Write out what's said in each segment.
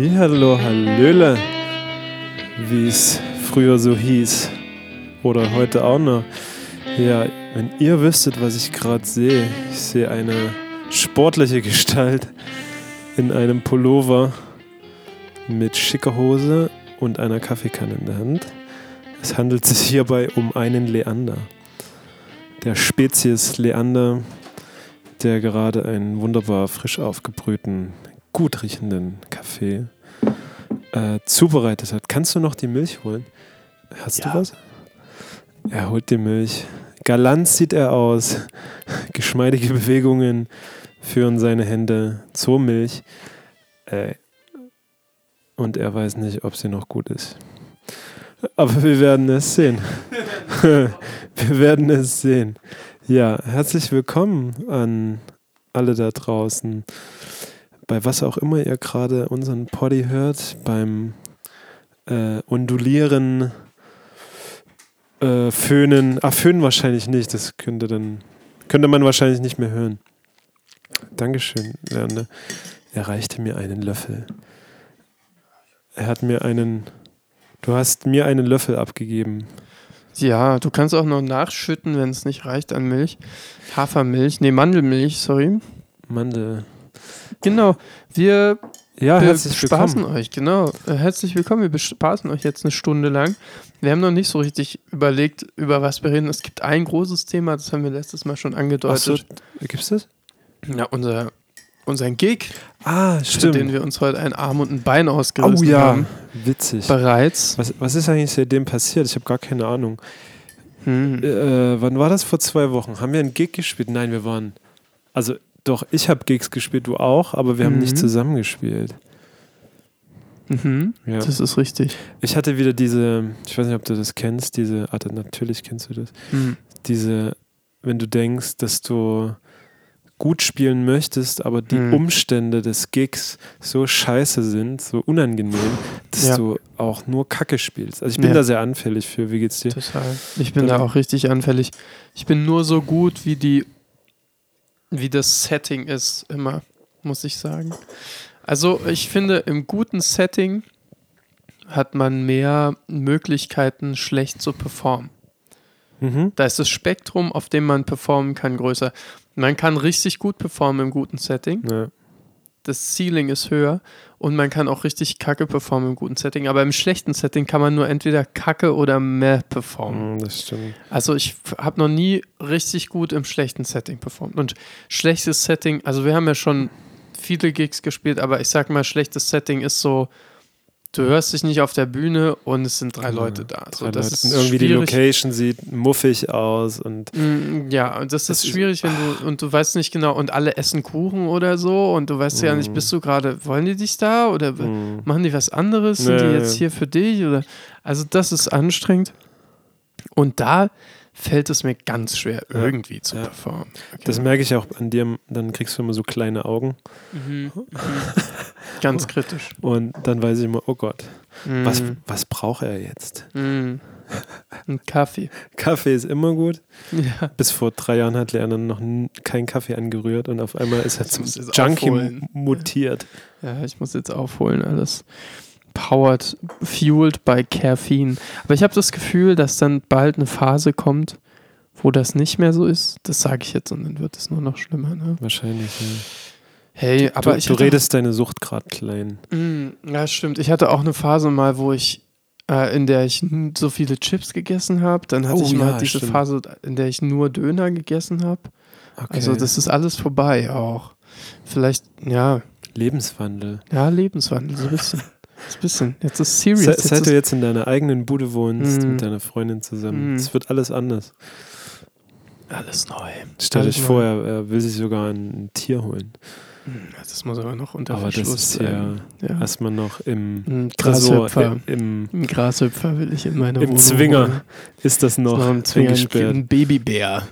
Hallihallo, Hallöle, wie es früher so hieß. Oder heute auch noch. Ja, wenn ihr wüsstet, was ich gerade sehe. Ich sehe eine sportliche Gestalt in einem Pullover mit schicker Hose und einer Kaffeekanne in der Hand. Es handelt sich hierbei um einen Leander. Der Spezies Leander, der gerade einen wunderbar frisch aufgebrühten, gut riechenden Kaffee äh, zubereitet hat. Kannst du noch die Milch holen? Hast Ja. du was? Er holt die Milch. Galant sieht er aus. Geschmeidige Bewegungen führen seine Hände zur Milch. Äh, und er weiß nicht, ob sie noch gut ist. Aber wir werden es sehen. wir werden es sehen. Ja, herzlich willkommen an alle da draußen. Bei was auch immer ihr gerade unseren Poddy hört, beim äh, Ondulieren, äh, Föhnen. Ah, Föhnen wahrscheinlich nicht. Das könnte dann könnte man wahrscheinlich nicht mehr hören. Dankeschön, Lerne. Er reichte mir einen Löffel. Er hat mir einen. Du hast mir einen Löffel abgegeben. Ja, du kannst auch noch nachschütten, wenn es nicht reicht an Milch. Hafermilch, nee, Mandelmilch, sorry. Mandel. Genau, wir Ja, bespaßen euch, genau. Äh, Herzlich willkommen, wir bespaßen euch jetzt eine Stunde lang. Wir haben noch nicht so richtig überlegt, über was wir reden. Es gibt ein großes Thema, das haben wir letztes Mal schon Ach so, angedeutet. gibt's das? Ja, unser, unseren Gig, Ah, für den wir uns heute ein Arm und ein Bein ausgerissen Oh ja, haben. witzig. Bereits. Was, was ist eigentlich seitdem passiert? Ich habe gar keine Ahnung. Hm. Äh, wann war das? Vor zwei Wochen. Haben wir einen Gig gespielt? Nein, wir waren. Also, doch, ich habe Gigs gespielt, du auch, aber wir haben Mhm. nicht zusammen gespielt. Mhm. Ja. Das ist richtig. Ich hatte wieder diese, ich weiß nicht, ob du das kennst, diese, ah, natürlich kennst du das, Hm. diese, wenn du denkst, dass du gut spielen möchtest, aber die Mhm. Umstände des Gigs so scheiße sind, so unangenehm, dass Ja. du auch nur Kacke spielst. Also ich bin Ja. da sehr anfällig für. Wie geht's dir? Total. Ich bin da auch richtig anfällig. Ich bin nur so gut, wie die, wie das Setting ist, immer, muss ich sagen. Also ich finde, im guten Setting hat man mehr Möglichkeiten, schlecht zu performen. Mhm. Da ist das Spektrum, auf dem man performen kann, größer. Man kann richtig gut performen im guten Setting. Ja. Das Ceiling ist höher und man kann auch richtig kacke performen im guten Setting. Aber im schlechten Setting kann man nur entweder kacke oder mehr performen. Mm, Das stimmt. Also ich habe noch nie richtig gut im schlechten Setting performt. Und schlechtes Setting, also wir haben ja schon viele Gigs gespielt, aber ich sag mal, schlechtes Setting ist so, du hörst dich nicht auf der Bühne und es sind drei Leute da. So, Drei das Leute. ist irgendwie die schwierig. Location sieht muffig aus und Mm, Ja, und das, Das ist schwierig, wenn du, und du weißt nicht genau, und alle essen Kuchen oder so, und du weißt ja nicht, Mm. bist du gerade, wollen die dich da oder mm, machen die was anderes? Sind Ja, die ja. jetzt hier für dich? Oder? Also, das ist anstrengend. Und da fällt es mir ganz schwer, Ja. irgendwie zu Ja. performen. Okay. das merke ich auch an dir, dann kriegst du immer so kleine Augen Mhm. Mhm. Ganz kritisch. und dann weiß ich immer, oh Gott, was, Mhm. was braucht er jetzt? Mhm. Ein Kaffee. Kaffee ist immer gut. Ja. Bis vor drei Jahren hat Lerner noch keinen Kaffee angerührt und auf einmal ist er zum Junkie aufholen. mutiert. ja, ich muss jetzt aufholen, alles. Powered, fueled by Caffeine. Aber ich habe das Gefühl, dass dann bald eine Phase kommt, wo das nicht mehr so ist. Das sage ich jetzt und dann wird es nur noch schlimmer. Ne? Wahrscheinlich, ja. Hey, aber du, ich du redest deine Sucht gerade klein. Mm, Ja, stimmt. Ich hatte auch eine Phase mal, wo ich, äh, in der ich so viele Chips gegessen habe. Dann hatte Oh, ich mal ja, diese stimmt. Phase, in der ich nur Döner gegessen habe. Okay. Also das ist alles vorbei auch. Vielleicht, ja, Lebenswandel. ja, Lebenswandel, so ein bisschen. Ein bisschen. Jetzt ist serious. Se, Jetzt seit du ist, jetzt in deiner eigenen Bude wohnst, Mm. mit deiner Freundin zusammen, Mm. es wird alles anders. alles neu. Stell dich vor, er, will sich sogar ein Tier holen. Mm, Das muss aber noch unter Aber das Verschluss ist bleiben. ja Ja. erstmal noch im Ein Tresor, Grashüpfer. im, Ein Grashüpfer will ich in meine im Wohnung Zwinger holen. ist das noch Noch ein Zwinger, ein, eingesperrt. ein Babybär.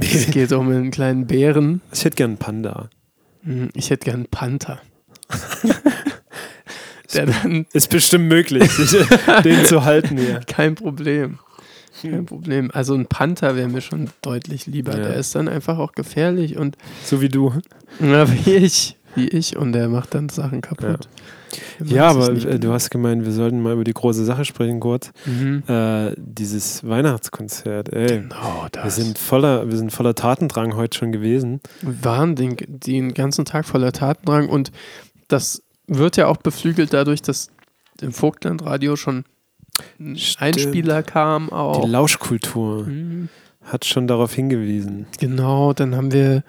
Es geht um einen kleinen Bären. Ich hätte gern einen Panda. Hm, Ich hätte gern einen Panther. Der dann Ist bestimmt möglich, den zu halten hier. kein Problem. Kein Problem. Also ein Panther wäre mir schon deutlich lieber. Ja. Der ist dann einfach auch gefährlich und So wie du. na, wie ich. wie ich und der macht dann Sachen kaputt. Ja, sich aber äh, du hast gemeint, wir sollten mal über die große Sache sprechen, kurz. Mhm. Äh, dieses Weihnachtskonzert, ey. Genau, das. Wir sind voller, wir sind voller Tatendrang heute schon gewesen. Wir waren den, den ganzen Tag voller Tatendrang und das wird ja auch beflügelt dadurch, dass im Vogtlandradio schon ein Stimmt. Einspieler kam auch. Die Lauschkultur Mhm. hat schon darauf hingewiesen. Genau, dann haben wir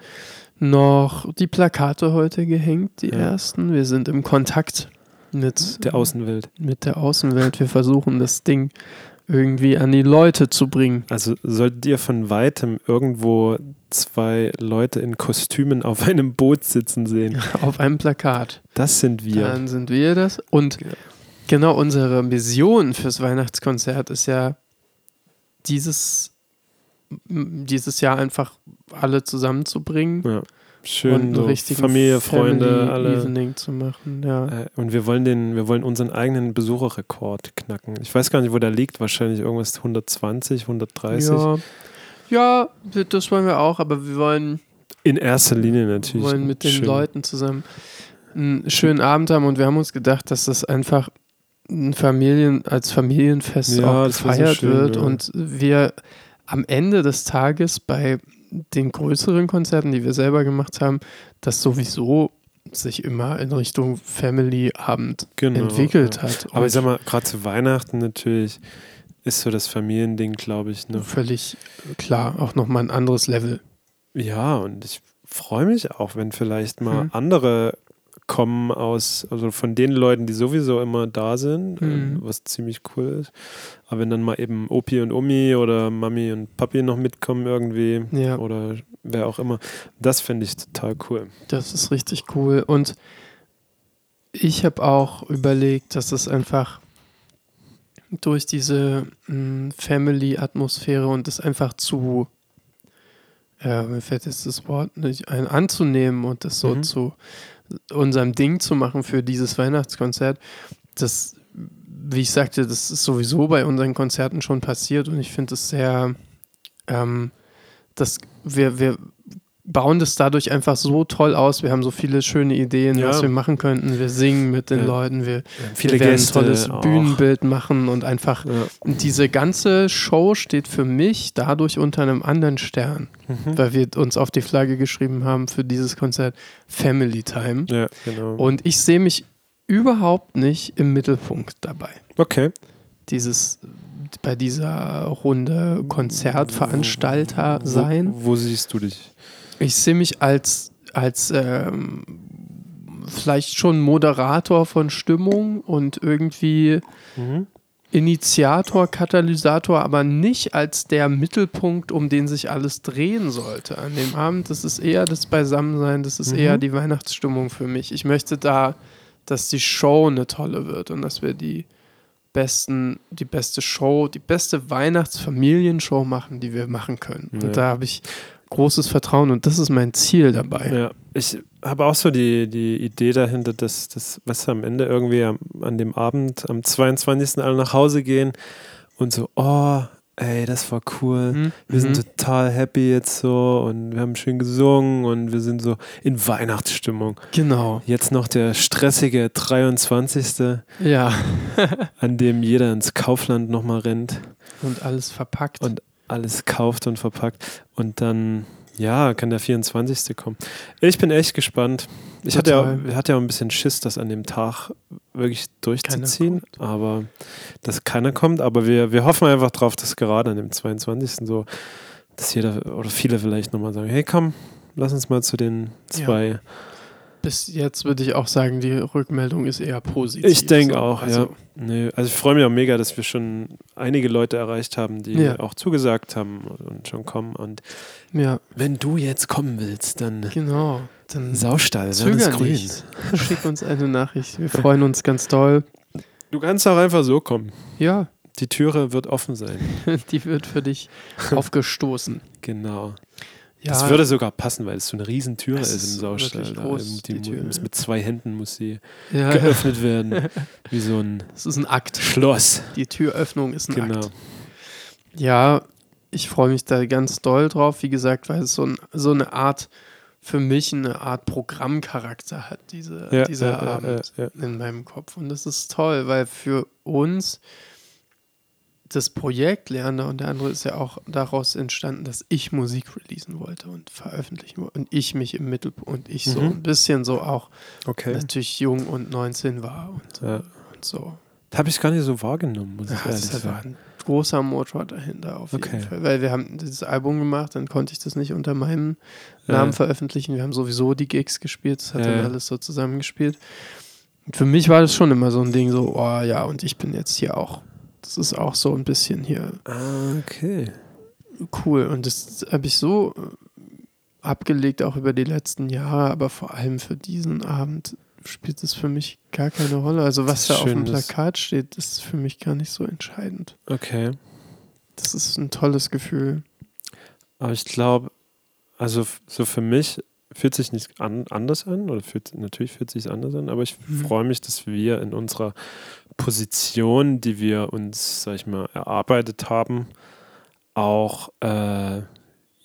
noch die Plakate heute gehängt, die Ja. ersten. Wir sind im Kontakt mit Der Außenwelt. mit der Außenwelt. Wir versuchen das Ding irgendwie an die Leute zu bringen. Also solltet ihr von weitem irgendwo zwei Leute in Kostümen auf einem Boot sitzen sehen. Auf einem Plakat. Das sind wir. Dann sind wir das. Und Ja. genau unsere Mission fürs Weihnachtskonzert ist ja dieses, dieses Jahr einfach alle zusammenzubringen Ja. Schön so Familie, Freunde, Family alle. Evening zu machen. Ja. Äh, Und wir wollen den, wir wollen unseren eigenen Besucherrekord knacken. Ich weiß gar nicht, wo der liegt. Wahrscheinlich irgendwas 120, 130. Ja. ja, das wollen wir auch, aber wir wollen In erster Linie natürlich. wollen mit den Schön. Leuten zusammen einen schönen Abend haben und wir haben uns gedacht, dass das einfach ein Familien, als Familienfest Ja, auch wär so gefeiert schön, wird ja. und wir am Ende des Tages bei den größeren Konzerten, die wir selber gemacht haben, das sowieso sich immer in Richtung Family-Abend Genau, entwickelt ja. hat. Aber Und ich sag mal, gerade zu Weihnachten natürlich ist so das Familiending, glaube ich, noch. völlig klar, auch nochmal ein anderes Level. Ja, und ich freue mich auch, wenn vielleicht mal Mhm. andere kommen aus, also von den Leuten, die sowieso immer da sind, Mhm. ähm, was ziemlich cool ist. Aber wenn dann mal eben Opi und Omi oder Mami und Papi noch mitkommen irgendwie Ja. oder wer auch immer, das finde ich total cool. Das ist richtig cool. Und ich habe auch überlegt, dass es einfach durch diese mh, Family-Atmosphäre und das einfach zu, äh, mir fällt jetzt das Wort nicht ein, anzunehmen und das so Mhm. zu unserem Ding zu machen für dieses Weihnachtskonzert, das, wie ich sagte, das ist sowieso bei unseren Konzerten schon passiert und ich finde es sehr, ähm, dass wir, wir bauen das dadurch einfach so toll aus. Wir haben so viele schöne Ideen, Ja. was wir machen könnten. Wir singen mit den Ja. Leuten, wir, Viele wir werden Gäste ein tolles auch. Bühnenbild machen und einfach Ja. diese ganze Show steht für mich dadurch unter einem anderen Stern, Mhm. weil wir uns auf die Flagge geschrieben haben für dieses Konzert Family Time. ja, genau. Und ich sehe mich überhaupt nicht im Mittelpunkt dabei. okay. Dieses bei dieser Runde Konzertveranstalter sein. Wo, wo siehst du dich? Ich sehe mich als, als ähm, vielleicht schon Moderator von Stimmung und irgendwie Mhm. Initiator, Katalysator, aber nicht als der Mittelpunkt, um den sich alles drehen sollte an dem Abend. Das ist eher das Beisammensein, das ist Mhm. eher die Weihnachtsstimmung für mich. Ich möchte da, dass die Show eine tolle wird und dass wir die besten, die beste Show, die beste Weihnachtsfamilienshow machen, die wir machen können. Ja. Und da habe ich großes Vertrauen und das ist mein Ziel dabei. Ja, ich habe auch so die, die Idee dahinter, dass das, was am Ende irgendwie am, an dem Abend, am 22. alle nach Hause gehen und so, oh, ey, das war cool. Mhm. Wir sind Mhm. total happy jetzt so und wir haben schön gesungen und wir sind so in Weihnachtsstimmung. Genau. Jetzt noch der stressige 23., Ja. an dem jeder ins Kaufland nochmal rennt. Und alles verpackt. Und alles kauft und verpackt. Und dann, ja, kann der 24. kommen. Ich bin echt gespannt. Ich hatte ja, hatte ja auch ein bisschen Schiss, das an dem Tag wirklich durchzuziehen. Aber dass keiner kommt. Aber wir, wir hoffen einfach drauf, dass gerade an dem 22. so, dass jeder oder viele vielleicht nochmal sagen, hey komm, lass uns mal zu den zwei. Bis jetzt würde ich auch sagen, die Rückmeldung ist eher positiv. Ich denke So, auch, also, ja. Nee, also ich freue mich auch mega, dass wir schon einige Leute erreicht haben, die Ja. auch zugesagt haben und schon kommen. Und Ja, wenn du jetzt kommen willst, dann genau. Dann Saustall, zöger grün. nicht. Schick uns eine Nachricht. Wir freuen uns ganz doll. Du kannst auch einfach so kommen. Ja, Die Türe wird offen sein. die wird für dich aufgestoßen. Genau. Ja, Das würde sogar passen, weil es so eine riesen Türe Es ist im Saustall. groß, die die Tür, muss, mit zwei Händen muss sie ja, geöffnet werden. Wie so ein es ist ein Akt. Schloss. Die Türöffnung ist ein Genau. Akt. Ja, ich freue mich da ganz doll drauf, wie gesagt, weil es so, ein, so eine Art für mich eine Art Programmcharakter hat, diese, Ja, dieser Abend in meinem Kopf. Und das ist toll, weil für uns das Projekt Lerner und der andere ist ja auch daraus entstanden, dass ich Musik releasen wollte und veröffentlichen wollte und ich mich im Mittelpunkt und ich so Mhm. ein bisschen so auch Okay. natürlich jung und 19 war und, Ja. und so. Habe ich gar nicht so wahrgenommen, muss ich Ja, ehrlich das war sagen. ein großer Motor dahinter auf jeden Okay. Fall. Weil wir haben dieses Album gemacht, dann konnte ich das nicht unter meinem Ja. Namen veröffentlichen. Wir haben sowieso die Gigs gespielt, das hat dann alles so zusammengespielt. Und für mich war das schon immer so ein Ding, so, oh ja, und ich bin jetzt hier auch. Das ist auch so ein bisschen hier Ah, okay. cool. Und das habe ich so äh, abgelegt, auch über die letzten Jahre, aber vor allem für diesen Abend spielt es für mich gar keine Rolle. Also was da auf dem Plakat steht, ist für mich gar nicht so entscheidend. Okay. Das ist ein tolles Gefühl. Aber ich glaube, also so für mich fühlt sich nicht an, anders an, oder fühlt, natürlich fühlt sich anders an, aber ich Mhm. freue mich, dass wir in unserer Position, die wir uns, sag ich mal, erarbeitet haben, auch äh,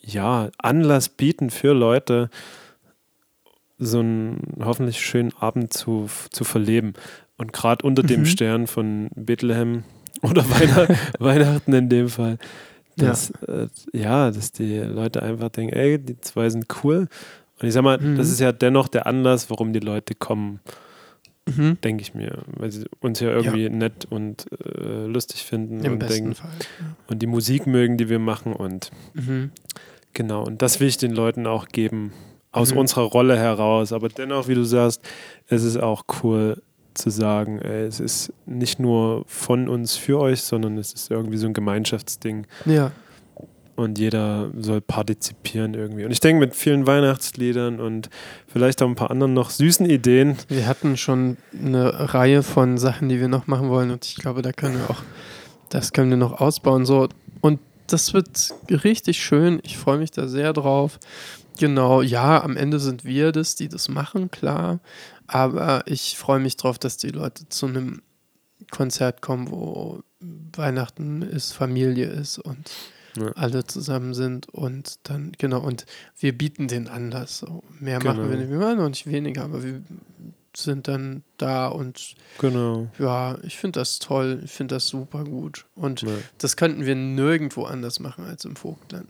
ja, Anlass bieten für Leute, so einen hoffentlich schönen Abend zu, zu verleben. Und gerade unter dem Mhm. Stern von Bethlehem oder Weihnachten, in dem Fall, Ja. dass, äh, ja, dass die Leute einfach denken, ey, die zwei sind cool. Und ich sag mal, Mhm. das ist ja dennoch der Anlass, warum die Leute kommen, Mhm. denke ich mir. Weil sie uns ja irgendwie nett und äh, lustig finden Im und, denken, Fall. und die Musik mögen, die wir machen. Und Mhm. genau, und das will ich den Leuten auch geben, aus Mhm. unserer Rolle heraus. Aber dennoch, wie du sagst, es ist auch cool zu sagen, ey, es ist nicht nur von uns für euch, sondern es ist irgendwie so ein Gemeinschaftsding. Ja. Und jeder soll partizipieren irgendwie. Und ich denke, mit vielen Weihnachtsliedern und vielleicht auch ein paar anderen noch süßen Ideen. Wir hatten schon eine Reihe von Sachen, die wir noch machen wollen und ich glaube, da können wir auch, das können wir noch ausbauen. So. Und das wird richtig schön. Ich freue mich da sehr drauf. Genau, ja, am Ende sind wir das, die das machen, klar. Aber ich freue mich drauf, dass die Leute zu einem Konzert kommen, wo Weihnachten ist, Familie ist und Ja. alle zusammen sind und dann, genau, und wir bieten den Anlass. Mehr Genau. machen wir nicht, wir machen noch nicht weniger, aber wir sind dann da und Genau. ja, ich finde das toll, ich finde das super gut. Und Ja. das könnten wir nirgendwo anders machen als im Vogtland.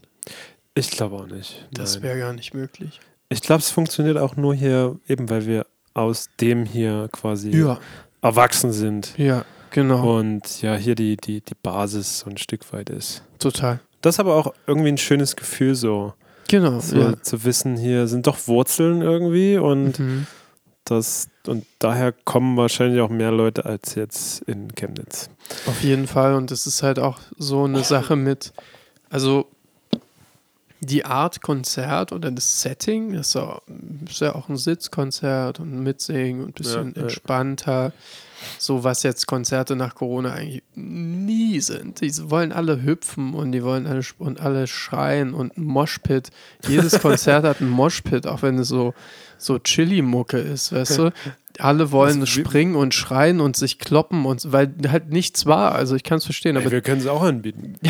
Ich glaube auch nicht. Das wäre gar nicht möglich. Ich glaube, es funktioniert auch nur hier, eben weil wir aus dem hier quasi Ja, erwachsen sind. ja, genau, Und ja, hier die, die, die Basis so ein Stück weit ist. total. Das ist aber auch irgendwie ein schönes Gefühl, so, Genau, so ja. zu wissen, hier sind doch Wurzeln irgendwie und Mhm. das und daher kommen wahrscheinlich auch mehr Leute als jetzt in Chemnitz. Auf jeden Fall. Und es ist halt auch so eine Sache mit, also die Art Konzert oder das Setting, das ist ja, ja auch ein Sitzkonzert und Mitsingen und ein bisschen Ja, ja. entspannter. So was jetzt Konzerte nach Corona eigentlich nie sind. Die wollen alle hüpfen und die wollen alle und alle schreien und ein Moshpit. Jedes Konzert hat ein Moshpit, auch wenn es so, so Chili-Mucke ist, weißt du? Alle wollen Das- springen und schreien und sich kloppen und weil halt nichts war. Also ich kann es verstehen, aber Ey, wir können es auch anbieten.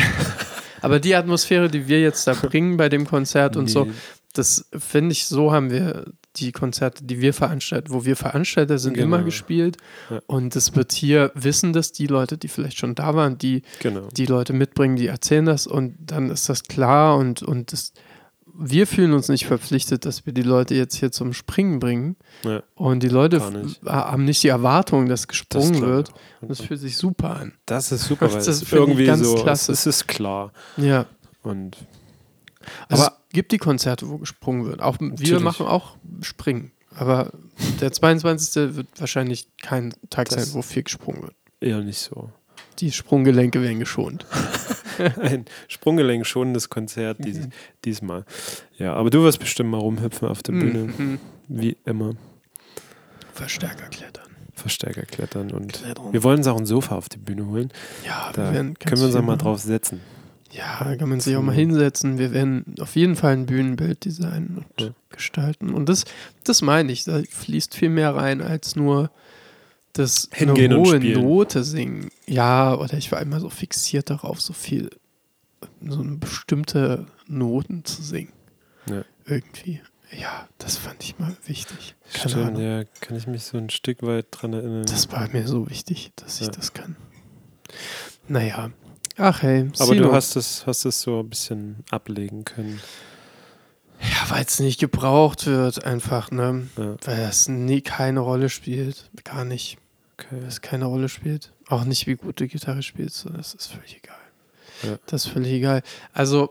aber die Atmosphäre, die wir jetzt da bringen bei dem Konzert und so, Nee. das finde ich, so haben wir die Konzerte, die wir veranstalten, wo wir Veranstalter sind, Genau. immer gespielt. Ja. Und es wird hier, wissen das die Leute, die vielleicht schon da waren, die Genau. die Leute mitbringen, die erzählen das und dann ist das klar und, und das, wir fühlen uns nicht verpflichtet, dass wir die Leute jetzt hier zum Springen bringen. Ja. Und die Leute nicht. haben nicht die Erwartung, dass gesprungen klar. wird. Und das fühlt sich super an. Das ist super, weil Das finde ich irgendwie ganz so, klasse. Es, ist klar. Ja. Und Also Aber- es gibt die Konzerte, wo gesprungen wird. Auch wir Natürlich. machen auch Springen. Aber der 22. wird wahrscheinlich kein Tag Das- sein, wo viel gesprungen wird. eher nicht so. Die Sprunggelenke werden geschont. Ein Sprunggelenk schonendes Konzert dies, diesmal. Ja, aber du wirst bestimmt mal rumhüpfen auf der Bühne, Mhm. wie immer. Verstärker klettern. Verstärker klettern und Klettern. wir wollen uns auch ein Sofa auf die Bühne holen. Ja, Da wir werden können wir uns auch mal drauf setzen. Ja, da kann man sich auch mal hinsetzen. Wir werden auf jeden Fall ein Bühnenbild designen und Ja. gestalten. Und das, das meine ich, da fließt viel mehr rein als nur das Hingehen eine hohe. Note singen. Ja, oder ich war immer so fixiert darauf, so viel, so eine bestimmte Noten zu singen. Ja. Irgendwie. Ja, das fand ich mal wichtig. Keine Stimmt, Ahnung. ja, kann ich mich so ein Stück weit dran erinnern. Das war mir so wichtig, dass ich Ja. das kann. Naja. Ach hey, Aber Silo. du hast es, hast es so ein bisschen ablegen können. Ja, weil es nicht gebraucht wird, einfach, ne? Ja, Weil das nie keine Rolle spielt. Gar nicht. okay. Weil es keine Rolle spielt. Auch nicht, wie gut du Gitarre spielst. So, das ist völlig egal. Ja. Das ist völlig egal. Also,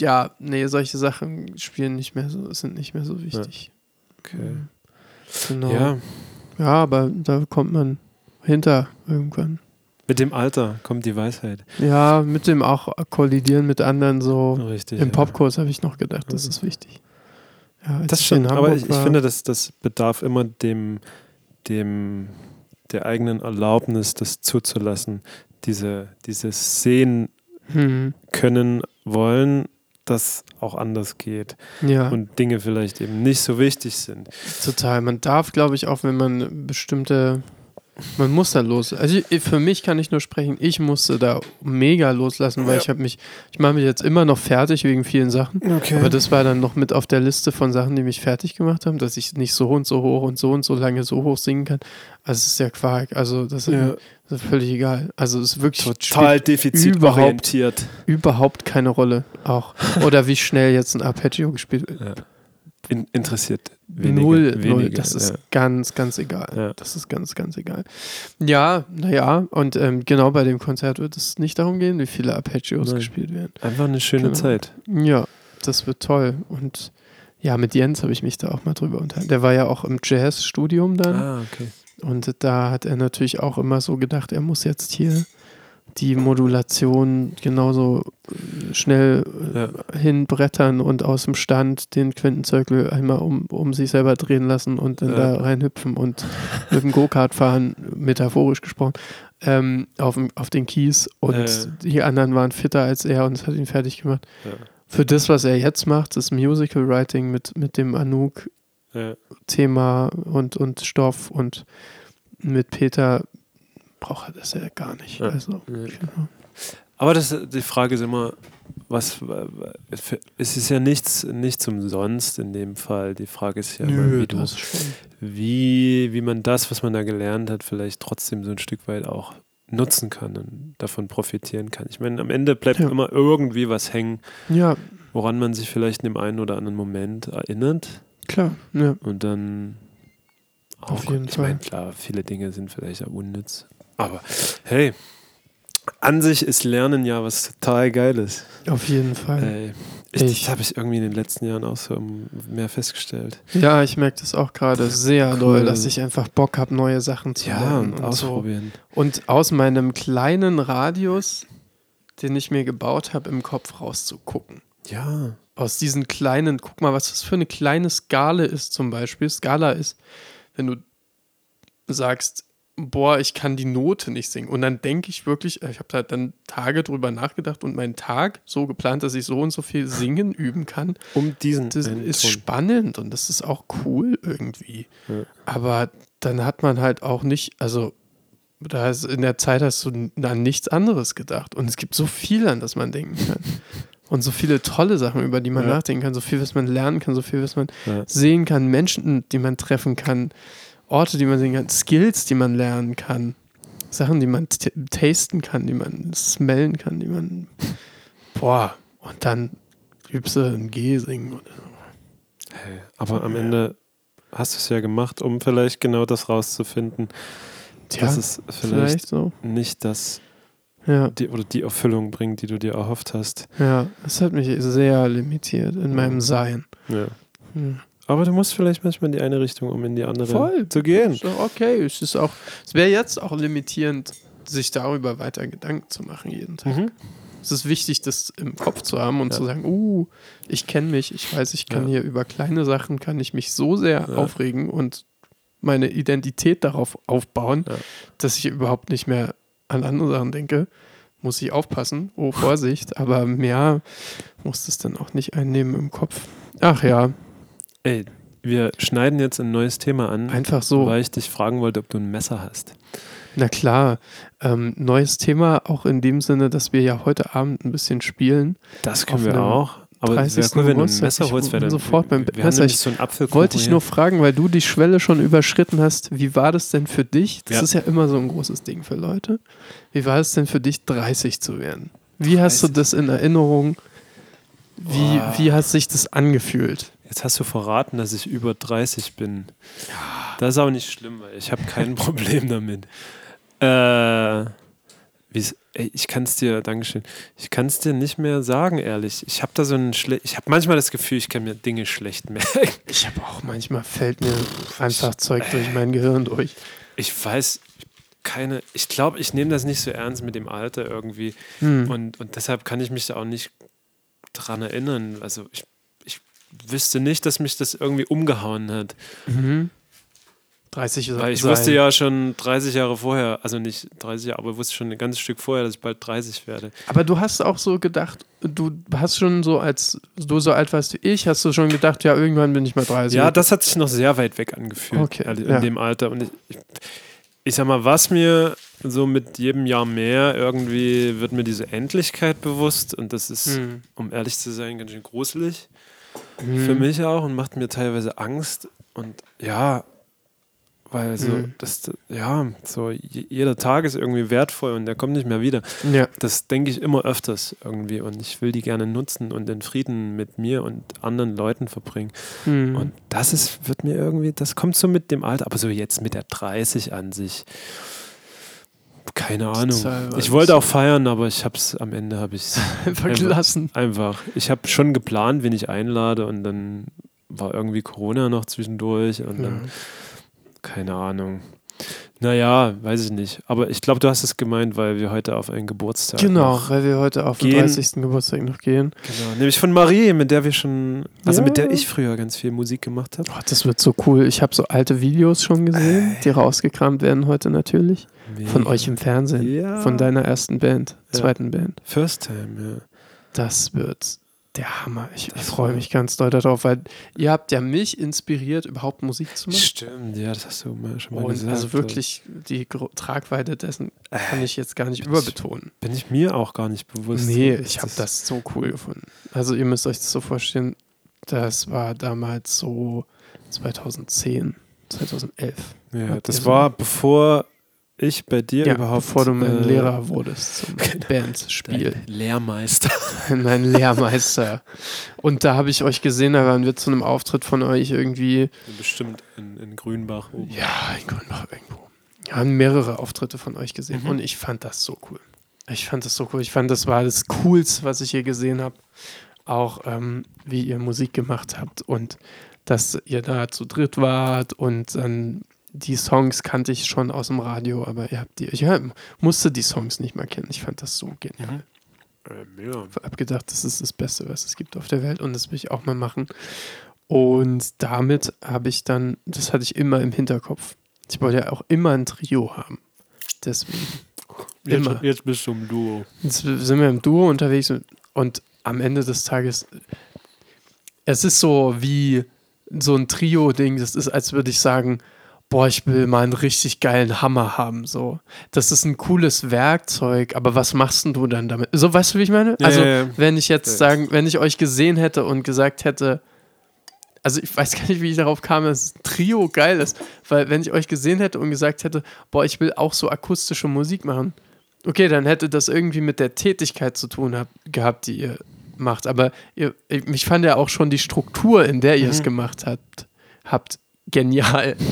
ja, nee, solche Sachen spielen nicht mehr so, sind nicht mehr so wichtig. okay. Genau. Ja, ja, aber da kommt man hinter irgendwann. Mit dem Alter kommt die Weisheit. Ja, mit dem auch kollidieren mit anderen so. Richtig. Im ja. Popkurs habe ich noch gedacht, das ist wichtig. Ja, Das stimmt, aber ich, ich finde, das, das bedarf immer dem, dem, der eigenen Erlaubnis, das zuzulassen. Diese, dieses Sehen Hm, können, wollen, dass auch anders geht ja, und Dinge vielleicht eben nicht so wichtig sind. total. Man darf, glaube ich, auch, wenn man bestimmte. Man muss da los. Also ich, für mich kann ich nur sprechen, ich musste da mega loslassen, weil Ja. ich habe mich, ich mache mich jetzt immer noch fertig wegen vielen Sachen. Okay. Aber das war dann noch mit auf der Liste von Sachen, die mich fertig gemacht haben, dass ich nicht so und so hoch und so und so lange so hoch singen kann. Also es ist ja Quark. Also das ist, ja, das ist völlig egal. Also es ist wirklich total defizitorientiert. überhaupt keine Rolle auch. Oder wie schnell jetzt ein Arpeggio gespielt wird. Ja. In, interessiert wenige, null, null. wenige, Das ist ja. ganz, ganz egal. Ja. Das ist ganz, ganz egal. Ja, naja, und ähm, genau bei dem Konzert wird es nicht darum gehen, wie viele Arpeggios Nein. gespielt werden. Einfach eine schöne Genau. Zeit. Ja, das wird toll. Und ja, mit Jens habe ich mich da auch mal drüber unterhalten. Der war ja auch im Jazzstudium dann. Ah, okay. Und da hat er natürlich auch immer so gedacht, er muss jetzt hier die Modulation genauso schnell äh, hinbrettern und aus dem Stand den Quintenzirkel einmal um, um sich selber drehen lassen und dann Ja. da reinhüpfen und mit dem Go-Kart fahren, metaphorisch gesprochen, ähm, auf, auf den Kies. Und Ja. die anderen waren fitter als er und es hat ihn fertig gemacht. Ja. Für das, was er jetzt macht, das Musical Writing mit, mit dem Anouk Ja. Thema und, und Stoff und mit Peter braucht er das ja gar nicht. Ja. Also, Ja. genau. Aber das, die Frage ist immer, was es ist ja nichts, nichts umsonst in dem Fall. Die Frage ist ja immer, wie, du, wie, wie man das, was man da gelernt hat, vielleicht trotzdem so ein Stück weit auch nutzen kann und davon profitieren kann. Ich meine, am Ende bleibt Ja. immer irgendwie was hängen, Ja, woran man sich vielleicht in dem einen oder anderen Moment erinnert klar. Ja. und dann auch, Auf jeden ich Fall. meine, klar, viele Dinge sind vielleicht auch unnütz. Aber hey, an sich ist Lernen ja was total Geiles. Auf jeden Fall. Ey, ich, Ich- das habe ich irgendwie in den letzten Jahren auch so mehr festgestellt. Ja, ich merke das auch gerade sehr Cool. doll, dass ich einfach Bock habe, neue Sachen zu Ja, lernen. und so. ausprobieren. Und aus meinem kleinen Radius, den ich mir gebaut habe, im Kopf rauszugucken. Ja, aus diesen kleinen, guck mal, was das für eine kleine Skala ist zum Beispiel. Skala ist, wenn du sagst, boah, ich kann die Note nicht singen. Und dann denke ich wirklich, ich habe da dann Tage drüber nachgedacht und meinen Tag so geplant, dass ich so und so viel singen üben kann. um diesen Das ist Ton. spannend und das ist auch cool irgendwie. Ja. Aber dann hat man halt auch nicht, also da ist, in der Zeit hast du an nichts anderes gedacht. Und es gibt so viel, an das man denken kann. Und so viele tolle Sachen, über die man Ja. nachdenken kann, so viel, was man lernen kann, so viel, was man Ja. sehen kann, Menschen, die man treffen kann, Orte, die man sehen kann, Skills, die man lernen kann, Sachen, die man tasten kann, die man smellen kann, die man. Boah, und dann übst du ein G singen. Oder so. Hey, aber am Ende hast du es ja gemacht, um vielleicht genau das rauszufinden, Tja, dass es vielleicht, vielleicht so. nicht das Ja, die, oder die Erfüllung bringt, die du dir erhofft hast. ja, es hat mich sehr limitiert in meinem Sein. Ja. Hm. Aber du musst vielleicht manchmal in die eine Richtung, um in die andere Voll. zu gehen. Okay. Es ist auch, es wäre jetzt auch limitierend, sich darüber weiter Gedanken zu machen jeden Tag. Mhm. Es ist wichtig, das im Kopf zu haben und Ja. zu sagen, uh, ich kenne mich, ich weiß, ich kann Ja. hier über kleine Sachen, kann ich mich so sehr Ja. aufregen und meine Identität darauf aufbauen, dass ich überhaupt nicht mehr an andere Sachen denke. Muss ich aufpassen, oh Vorsicht, aber mehr muss das dann auch nicht einnehmen im Kopf. Ach ja, Ey, wir schneiden jetzt ein neues Thema an, einfach so. weil ich dich fragen wollte, ob du ein Messer hast. Na klar, ähm, neues Thema, auch in dem Sinne, dass wir ja heute Abend ein bisschen spielen. Das können wir auch. Aber es 30. wäre cool, wenn du ein. Messer Ich holst, dann sofort beim wir Messer. Ich so wollte ich nur fragen, weil du die Schwelle schon überschritten hast. Wie war das denn für dich? Das Ja. ist ja immer so ein großes Ding für Leute. Wie war es denn für dich, 30 zu werden? Wie hast du 30? das in Erinnerung? Wie, wie hat sich das angefühlt? Jetzt hast du verraten, dass ich über 30 bin. Das ist auch nicht schlimm, weil ich habe kein Problem damit. Äh, ey, ich kann es dir, Dankeschön, ich kann es dir nicht mehr sagen, ehrlich. Ich habe da so einen schle ich habe manchmal das Gefühl, ich kann mir Dinge schlecht merken. Ich habe auch manchmal fällt mir einfach Zeug durch mein Gehirn durch. Ich weiß keine, ich glaube, ich nehme das nicht so ernst mit dem Alter irgendwie. Hm. Und, und deshalb kann ich mich da auch nicht dran erinnern. Also ich wüsste nicht, dass mich das irgendwie umgehauen hat. Mhm. 30 Weil ich sein. wusste ja schon 30 Jahre vorher, also nicht 30 Jahre, aber wusste schon ein ganzes Stück vorher, dass ich bald 30 werde. Aber du hast auch so gedacht, du hast schon so, als du so alt warst wie ich, hast du schon gedacht, ja, irgendwann bin ich mal 30. Ja, das hat sich noch sehr weit weg angefühlt Okay, in ja. dem Alter. Und ich, ich, ich sag mal, was mir so mit jedem Jahr mehr irgendwie wird mir diese Endlichkeit bewusst und das ist, Hm. um ehrlich zu sein, ganz schön gruselig Hm. für mich auch und macht mir teilweise Angst und ja, weil so, Hm. das, ja, so je- jeder Tag ist irgendwie wertvoll und der kommt nicht mehr wieder. Ja. Das denke ich immer öfters irgendwie und ich will die gerne nutzen und in Frieden mit mir und anderen Leuten verbringen. Hm. Und das ist, wird mir irgendwie, das kommt so mit dem Alter, aber so jetzt mit der 30 an sich. Keine Ahnung. Ich wollte auch feiern, aber ich habe es am Ende habe ich einfach- gelassen. einfach. Ich habe schon geplant, wen ich einlade und dann war irgendwie Corona noch zwischendurch und dann Ja. keine Ahnung. Naja, weiß ich nicht. Aber ich glaube, du hast es gemeint, weil wir heute auf einen Geburtstag. Genau, weil wir heute auf den gehen. 30. Geburtstag noch gehen. genau. Nämlich von Marie, mit der wir schon, also Ja. mit der ich früher ganz viel Musik gemacht habe. Oh, das wird so cool. Ich habe so alte Videos schon gesehen, die rausgekramt werden heute natürlich. Von euch im Fernsehen. Ja. Von deiner ersten Band, Ja. zweiten Band. First Time, ja. Das wird der Hammer. Ich, ich freue mich ganz doll darauf, weil ihr habt ja mich inspiriert, überhaupt Musik zu machen. Stimmt, ja, das hast du mal schon mal Und gesagt. also wirklich die Tragweite dessen kann ich jetzt gar nicht überbetonen. Bin ich mir auch gar nicht bewusst. Nee, ich habe das so cool gefunden. Also ihr müsst euch das so vorstellen, das war damals so 2010, 2011. Ja, das war bevor ich bei dir Ja, überhaupt. bevor du mein äh, Lehrer wurdest zum Genau. Bandspiel. dein Lehrmeister. Mein Lehrmeister. Und da habe ich euch gesehen, da waren wir zu einem Auftritt von euch irgendwie, Bestimmt in, in Grünbach oben. ja, in Grünbach irgendwo. Wir haben mehrere Auftritte von euch gesehen Mhm. und ich fand das so cool. Ich fand das so cool. Ich fand, das war das Coolste, was ich hier gesehen habe. Auch ähm, wie ihr Musik gemacht habt und dass ihr da zu dritt wart und dann die Songs kannte ich schon aus dem Radio, aber ihr habt die, ich ja, musste die Songs nicht mal kennen. Ich fand das so genial. Ähm, ja. habe gedacht, das ist das Beste, was es gibt auf der Welt und das will ich auch mal machen. Und damit habe ich dann, das hatte ich immer im Hinterkopf. Ich wollte ja auch immer ein Trio haben. Deswegen. Jetzt, Immer. jetzt bist du im Duo. Jetzt sind wir im Duo unterwegs und, und am Ende des Tages, es ist so wie so ein Trio-Ding. Das ist, als würde ich sagen, boah, ich will mal einen richtig geilen Hammer haben. So, das ist ein cooles Werkzeug, aber was machst denn du dann damit? So, weißt du, wie ich meine? Ja, also, ja, ja. wenn ich jetzt sagen, wenn ich euch gesehen hätte und gesagt hätte, also ich weiß gar nicht, wie ich darauf kam, dass ein Trio geil ist, weil wenn ich euch gesehen hätte und gesagt hätte, boah, ich will auch so akustische Musik machen, okay, dann hätte das irgendwie mit der Tätigkeit zu tun hab, gehabt, die ihr macht. Aber ihr, ich, mich fand ja auch schon die Struktur, in der ihr es Mhm. gemacht habt, habt genial.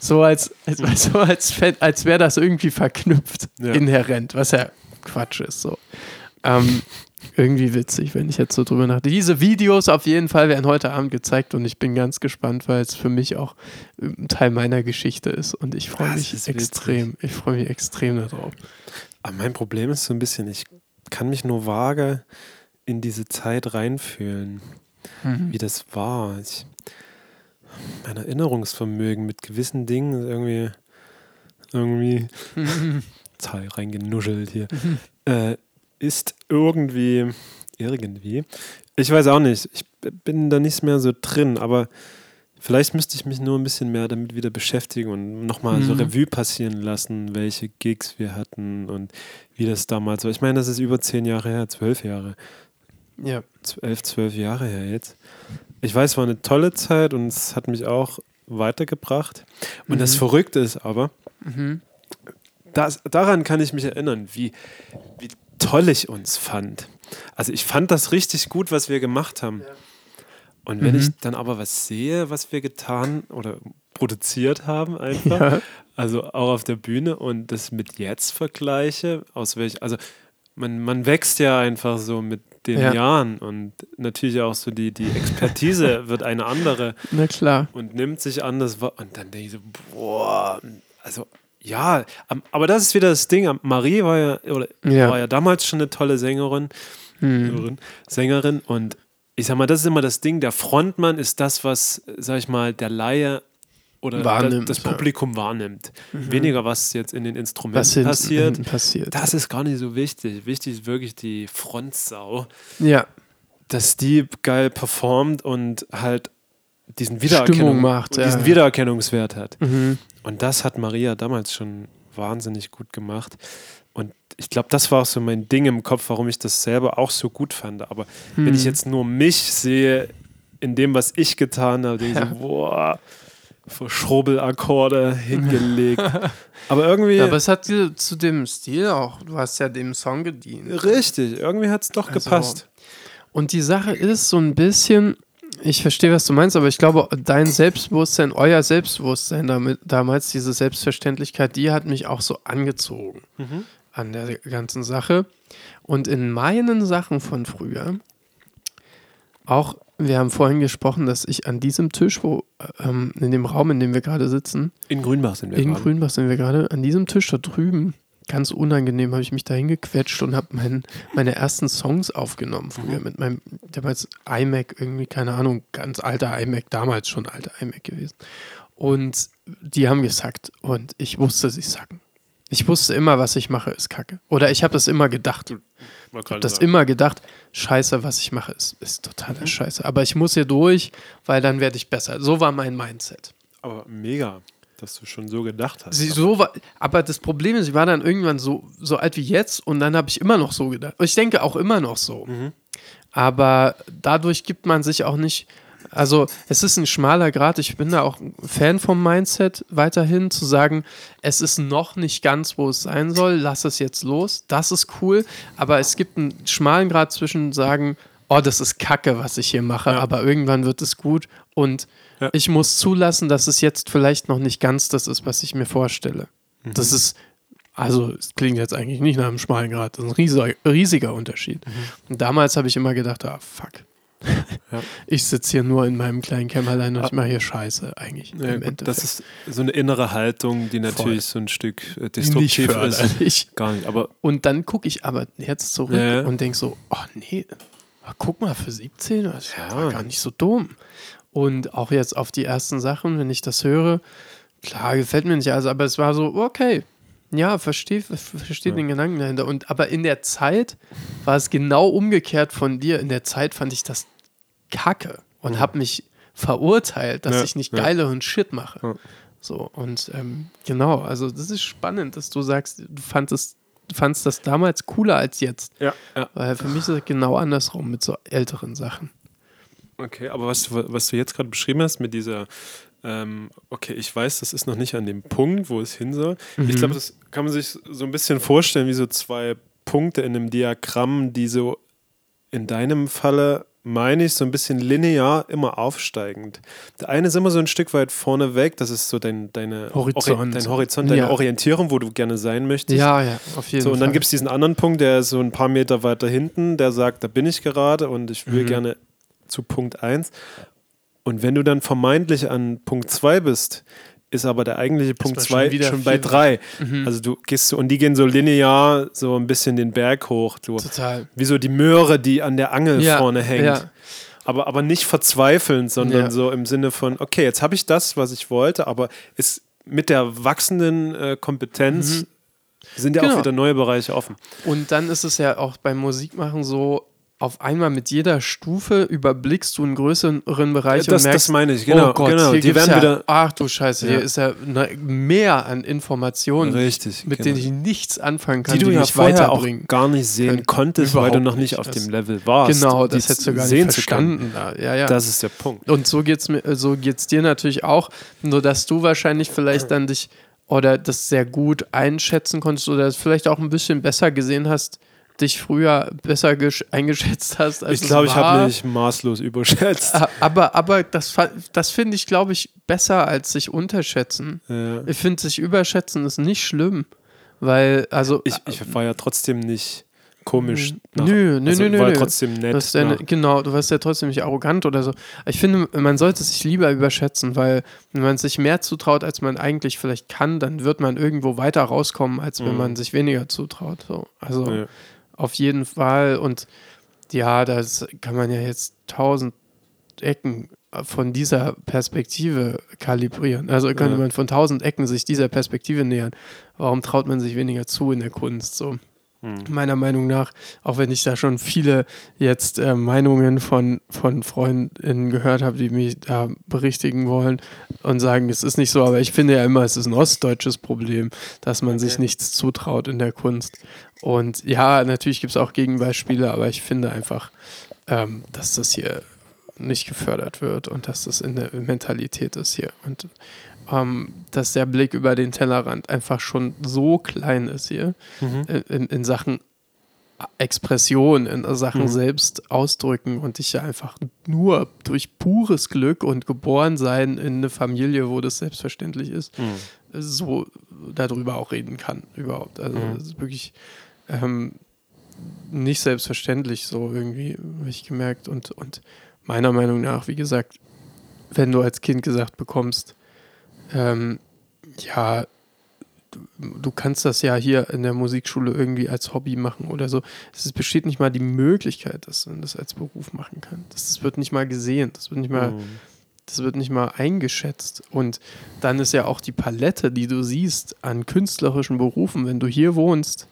So als, als, du, als, als wäre das irgendwie verknüpft, Ja. inhärent, was ja Quatsch ist. So. Ähm, irgendwie witzig, wenn ich jetzt so drüber nachdenke. Diese Videos auf jeden Fall werden heute Abend gezeigt und ich bin ganz gespannt, weil es für mich auch ein Teil meiner Geschichte ist und ich freue Das mich ist witzig. extrem. Ich freue mich extrem darauf. Aber mein Problem ist so ein bisschen, ich kann mich nur vage in diese Zeit reinfühlen, wie das war. Ich, mein Erinnerungsvermögen mit gewissen Dingen irgendwie, irgendwie, Zahl reingenuschelt hier, äh, ist irgendwie, irgendwie, ich weiß auch nicht, ich bin da nicht mehr so drin, aber vielleicht müsste ich mich nur ein bisschen mehr damit wieder beschäftigen und nochmal so Mhm. Revue passieren lassen, welche Gigs wir hatten und wie das damals war. Ich meine, das ist über zehn Jahre her, zwölf Jahre. Ja. elf, zwölf Jahre her jetzt. Ich weiß, es war eine tolle Zeit und es hat mich auch weitergebracht. Und das Mhm. Verrückte ist aber, Mhm. das, daran kann ich mich erinnern, wie, wie toll ich uns fand. Also ich fand das richtig gut, was wir gemacht haben. Und wenn Mhm. ich dann aber was sehe, was wir getan oder produziert haben einfach, Ja. also auch auf der Bühne und das mit jetzt vergleiche, aus welch, also man, man wächst ja einfach so mit den Ja. Jahren und natürlich auch so die, die Expertise wird eine andere Na klar. und nimmt sich anders wahr. Und dann denke ich so, boah, also ja, aber das ist wieder das Ding. Marie war ja, oder Ja. war ja damals schon eine tolle Sängerin. Sängerin, Sängerin und ich sag mal, das ist immer das Ding. Der Frontmann ist das, was, sag ich mal, der Laie oder Wahrnimmt, das, das ja. Mhm. Publikum wahrnimmt. Weniger, was jetzt in den Instrumenten passiert. passiert. Das ist gar nicht so wichtig. Wichtig ist wirklich die Frontsau ja. dass die geil performt und halt diesen Wiedererkennung, macht, ja, diesen. Wiedererkennungswert hat. Mhm. Und das hat Maria damals schon wahnsinnig gut gemacht. Und ich glaube, das war auch so mein Ding im Kopf, warum ich das selber auch so gut fand. Aber wenn Mhm. ich jetzt nur mich sehe, in dem, was ich getan habe, denke ich Ja. so, boah, Verschrobelakkorde hingelegt. Aber irgendwie, Aber es hat dir zu dem Stil auch, du hast ja dem Song gedient. richtig, irgendwie hat es doch Also- gepasst. Und die Sache ist so ein bisschen, ich verstehe, was du meinst, aber ich glaube, dein Selbstbewusstsein, euer Selbstbewusstsein damit, damals, diese Selbstverständlichkeit, die hat mich auch so angezogen Mhm. an der ganzen Sache. Und in meinen Sachen von früher, auch, wir haben vorhin gesprochen, dass ich an diesem Tisch, wo, ähm, in dem Raum, in dem wir gerade sitzen, In Grünbach sind wir in gerade. Grünbach sind wir gerade, an diesem Tisch da drüben, ganz unangenehm, habe ich mich da hingequetscht und habe mein, meine ersten Songs aufgenommen früher Mhm. mit meinem, damals iMac, irgendwie, keine Ahnung, ganz alter iMac, damals schon alter iMac gewesen. Und die haben gesackt und ich wusste sie sacken. Ich wusste immer, was ich mache, ist Kacke. Oder ich habe das immer gedacht. Ich habe das sagen. immer gedacht, scheiße, was ich mache, ist, ist totaler Scheiße. Aber ich muss hier durch, weil dann werde ich besser. So war mein Mindset. Aber mega, dass du schon so gedacht hast. Sie so war, aber das Problem ist, ich war dann irgendwann so, so alt wie jetzt und dann habe ich immer noch so gedacht. Ich denke auch immer noch so. Aber dadurch gibt man sich auch nicht. Also, es ist ein schmaler Grad. Ich bin da auch ein Fan vom Mindset weiterhin, zu sagen, es ist noch nicht ganz, wo es sein soll, lass es jetzt los. Das ist cool. Aber es gibt einen schmalen Grad zwischen sagen, oh, das ist Kacke, was ich hier mache, Ja. aber irgendwann wird es gut. Und Ja. ich muss zulassen, dass es jetzt vielleicht noch nicht ganz das ist, was ich mir vorstelle. Das ist, also es klingt jetzt eigentlich nicht nach einem schmalen Grad, das ist ein riesiger, riesiger Unterschied. Und damals habe ich immer gedacht, ah, fuck. Ja. Ich sitze hier nur in meinem kleinen Kämmerlein und ich mache hier Scheiße eigentlich. Ja, gut, das ist so eine innere Haltung, die natürlich so ein Stück äh, destruktiv ist. Gar nicht. Aber Und dann gucke ich aber jetzt zurück Ja, ja. und denke so, oh nee, ah, guck mal, für 17, das Ja. war gar nicht so dumm. Und auch jetzt auf die ersten Sachen, wenn ich das höre, klar, gefällt mir nicht alles, aber es war so, okay, ja, verstehe versteh Ja. den Gedanken dahinter. Und aber in der Zeit war es genau umgekehrt von dir. In der Zeit fand ich das kacke und habe mich verurteilt, dass Ja, ich nicht ja. geileren Shit mache. Ja. So, und ähm, genau, also das ist spannend, dass du sagst, du fandest, du fandest das damals cooler als jetzt. ja, ja. Weil für mich ist es genau andersrum mit so älteren Sachen. Okay, aber was, du- was du jetzt gerade beschrieben hast mit dieser, ähm, okay, ich weiß, das ist noch nicht an dem Punkt, wo es hin soll. Mhm. Ich glaube, das kann man sich so ein bisschen vorstellen wie so zwei Punkte in einem Diagramm, die so in deinem Falle, meine ich, so ein bisschen linear immer aufsteigend. Der eine ist immer so ein Stück weit vorne weg, das ist so dein, deine Horizont. Ori dein Horizont, deine Ja. Orientierung, wo du gerne sein möchtest. Ja, ja, auf jeden So, und dann Fall. gibt es diesen anderen Punkt, der ist so ein paar Meter weiter hinten, der sagt, da bin ich gerade und ich will Mhm. gerne zu Punkt 1. Und wenn du dann vermeintlich an Punkt 2 bist, ist aber der eigentliche Punkt man 2 schon wieder schon bei viel 3. Mhm. Also du gehst so, und die gehen so linear so ein bisschen den Berg hoch. So, Total. wie so die Möhre, die an der Angel Ja, vorne hängt. ja. Aber, aber nicht verzweifelnd, sondern Ja. so im Sinne von, okay, jetzt habe ich das, was ich wollte, aber ist mit der wachsenden äh, Kompetenz Mhm. sind ja Genau. auch wieder neue Bereiche offen. Und dann ist es ja auch beim Musikmachen so, auf einmal mit jeder Stufe überblickst du einen größeren Bereich das, und merkst, das meine ich, genau. oh Gott, genau. hier Die werden ja, wieder. ach du Scheiße, Ja. hier ist ja ne- mehr an Informationen, Richtig. mit genau. denen ich nichts anfangen kann, die die, du ja mich vorher auch weiterbringen. gar nicht sehen können. konntest, weil du noch nicht nicht. auf Das- dem Level warst. Genau, die das hättest du gar nicht sehen zu können. verstanden. Ja, ja. Das ist der Punkt. Und so geht's mir, so geht's dir natürlich auch, nur dass du wahrscheinlich vielleicht dann dich oder das sehr gut einschätzen konntest oder es vielleicht auch ein bisschen besser gesehen hast, dich früher besser gesch- eingeschätzt hast, als Ich glaube, ich habe mich maßlos überschätzt. Aber, aber das, das finde ich, glaube ich, besser als sich unterschätzen. Ja. Ich finde, sich überschätzen ist nicht schlimm, weil, also. Ich, ich war ja trotzdem nicht komisch. nach- Nö, nö, also nö, nö, war nö. trotzdem nett. Ja, genau, du warst ja trotzdem nicht arrogant oder so. Ich finde, man sollte sich lieber überschätzen, weil wenn man sich mehr zutraut, als man eigentlich vielleicht kann, dann wird man irgendwo weiter rauskommen, als wenn Mhm. man sich weniger zutraut. So. Also Ja. Auf jeden Fall. Und ja, das kann man ja jetzt tausend Ecken von dieser Perspektive kalibrieren. Also könnte Ja. man von tausend Ecken sich dieser Perspektive nähern. Warum traut man sich weniger zu in der Kunst? So Hm. meiner Meinung nach, auch wenn ich da schon viele jetzt äh, Meinungen von, von Freundinnen gehört habe, die mich da berichtigen wollen und sagen, es ist nicht so, aber ich finde ja immer, es ist ein ostdeutsches Problem, dass man sich Okay. nichts zutraut in der Kunst. Und ja, natürlich gibt es auch Gegenbeispiele, aber ich finde einfach, ähm, dass das hier nicht gefördert wird und dass das in der Mentalität ist hier. Und ähm, dass der Blick über den Tellerrand einfach schon so klein ist hier Mhm. in, in Sachen Expression, in Sachen Mhm. selbst ausdrücken und ich ja einfach nur durch pures Glück und geboren sein in eine Familie, wo das selbstverständlich ist, Mhm. so darüber auch reden kann überhaupt. Also Mhm. das ist wirklich ähm, nicht selbstverständlich so irgendwie, habe ich gemerkt. Und, und meiner Meinung nach, wie gesagt, wenn du als Kind gesagt bekommst, ähm, ja, du, kannst das ja hier in der Musikschule irgendwie als Hobby machen oder so. Es besteht nicht mal die Möglichkeit, dass man das als Beruf machen kann. Das, das wird nicht mal gesehen, das wird nicht mal Mhm. das wird nicht mal eingeschätzt. Und dann ist ja auch die Palette, die du siehst an künstlerischen Berufen, wenn du hier wohnst.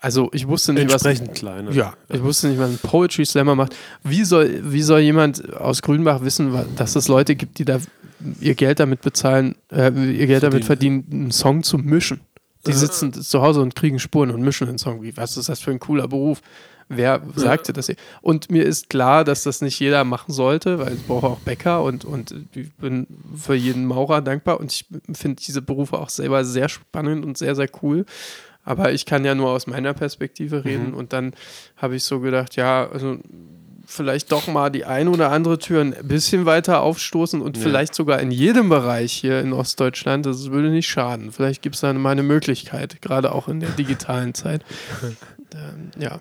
Also ich wusste nicht, was. Entsprechend kleiner. Ja, ich wusste nicht, was ein Poetry Slammer macht. Wie soll, wie soll jemand aus Grünbach wissen, dass es Leute gibt, die da ihr Geld damit bezahlen, äh, ihr Geld damit verdienen, einen Song zu mischen? Die sitzen zu Hause und kriegen Spuren und mischen einen Song. Wie, was ist das für ein cooler Beruf? Wer sagte das hier? Und mir ist klar, dass das nicht jeder machen sollte, weil es braucht auch Bäcker und, und ich bin für jeden Maurer dankbar und ich finde diese Berufe auch selber sehr spannend und sehr, sehr cool. Aber ich kann ja nur aus meiner Perspektive reden Mhm. und dann habe ich so gedacht, ja, also vielleicht doch mal die eine oder andere Tür ein bisschen weiter aufstoßen und Ja. vielleicht sogar in jedem Bereich hier in Ostdeutschland. Das würde nicht schaden. Vielleicht gibt es da mal eine Möglichkeit, gerade auch in der digitalen Zeit. ähm, ja.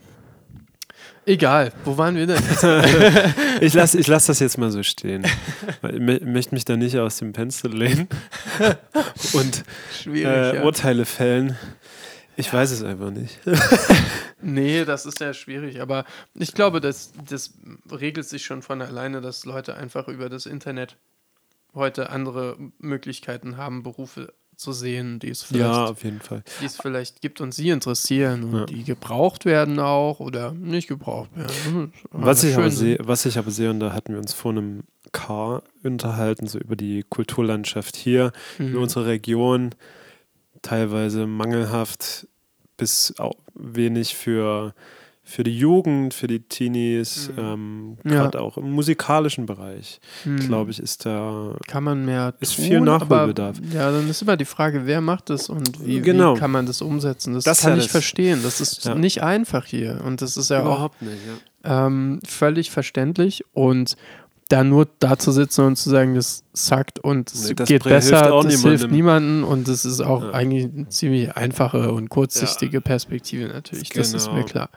Egal, wo waren wir denn? Ich lasse ich lass das jetzt mal so stehen. Ich mö- möchte mich da nicht aus dem Fenster lehnen und Schwierig. äh, ja. Urteile fällen. Ich weiß es einfach nicht. Nee, das ist ja schwierig, aber ich glaube, das, das regelt sich schon von alleine, dass Leute einfach über das Internet heute andere Möglichkeiten haben, Berufe zu sehen, die es vielleicht, Ja, auf jeden Fall. die es vielleicht gibt und sie interessieren und Ja. die gebraucht werden auch oder nicht gebraucht werden. Was ich, aber sehe, was ich aber sehe, und da hatten wir uns vor einem Car unterhalten, so über die Kulturlandschaft hier in Mhm. unserer Region, teilweise mangelhaft bis auch wenig für, für die Jugend, für die Teenies, Mhm. ähm, Ja. gerade auch im musikalischen Bereich, Mhm. glaube ich, ist da Kann man mehr Ist tun, viel Nachholbedarf. Aber, ja, dann ist immer die Frage, wer macht das und wie, Genau. wie kann man das umsetzen? Das, Das kann ja ich das- verstehen. Das ist Ja. nicht einfach hier und das ist ja auch überhaupt nicht. Ja. ähm, völlig verständlich und da nur da zu sitzen und zu sagen, das sackt und es Nee, geht hilft besser, auch das hilft niemandem. niemanden und das ist auch Ja. eigentlich eine ziemlich einfache und kurzsichtige Perspektive natürlich, das ist Genau. mir klar.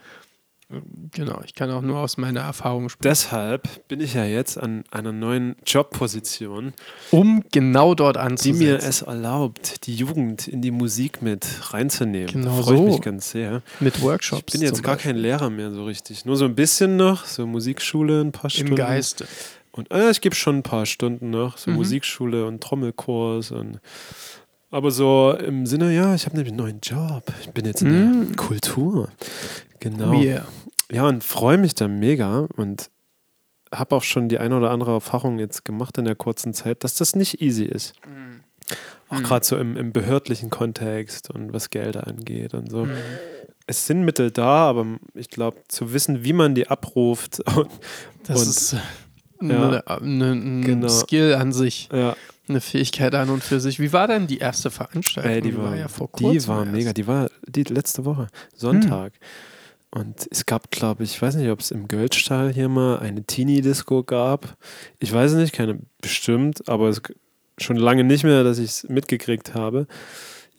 Genau, ich kann auch nur aus meiner Erfahrung sprechen. Deshalb bin ich ja jetzt an einer neuen Jobposition, Um genau dort die anzusetzen. mir es erlaubt, die Jugend in die Musik mit reinzunehmen. Genau Freue ich so. mich ganz sehr. mit Workshops. Ich bin jetzt gar Beispiel. kein Lehrer mehr so richtig. Nur so ein bisschen noch, so Musikschule ein paar Stunden. Im Geiste. Und äh, ich gebe schon ein paar Stunden noch, so Mhm. Musikschule und Trommelkurs und aber so im Sinne, ja, ich habe nämlich einen neuen Job. Ich bin jetzt in Mhm. der Kultur. Genau. Yeah. ja, und freue mich da mega und habe auch schon die eine oder andere Erfahrung jetzt gemacht in der kurzen Zeit, dass das nicht easy ist. Mhm. Auch Mhm. gerade so im, im behördlichen Kontext und was Gelder angeht und so. Mhm. Es sind Mittel da, aber ich glaube, zu wissen, wie man die abruft, und, Das Und- ist Ja. eine, eine, ein Genau. Skill an sich, ja, eine Fähigkeit an und für sich. Wie war denn die erste Veranstaltung? ey, die, war, ja vor kurzem. die war erst. mega. Die war die letzte Woche, Sonntag. Und es gab, glaube ich, ich weiß nicht, ob es im Göldstall hier mal eine Teenie-Disco gab. Ich weiß nicht, keine bestimmt, aber es schon lange nicht mehr, dass ich es mitgekriegt habe.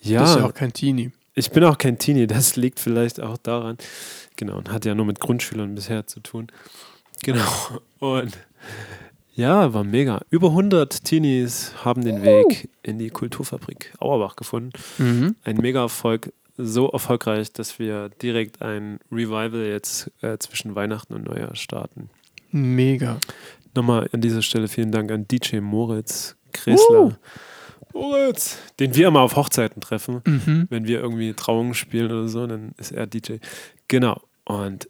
Ja, Bist ja auch kein Teenie. Ich bin auch kein Teenie, das liegt vielleicht auch daran. Genau, und hat ja nur mit Grundschülern bisher zu tun. Genau. Und ja, war mega. Über 100 Teenies haben den Weg in die Kulturfabrik Auerbach gefunden. Mhm. Ein mega Erfolg, so erfolgreich, dass wir direkt ein Revival jetzt äh, zwischen Weihnachten und Neujahr starten. Mega. Nochmal an dieser Stelle vielen Dank an DJ Moritz Kressler. Moritz! Den wir immer auf Hochzeiten treffen Mhm. wenn wir irgendwie Trauungen spielen oder so, dann ist er DJ. Genau. Und,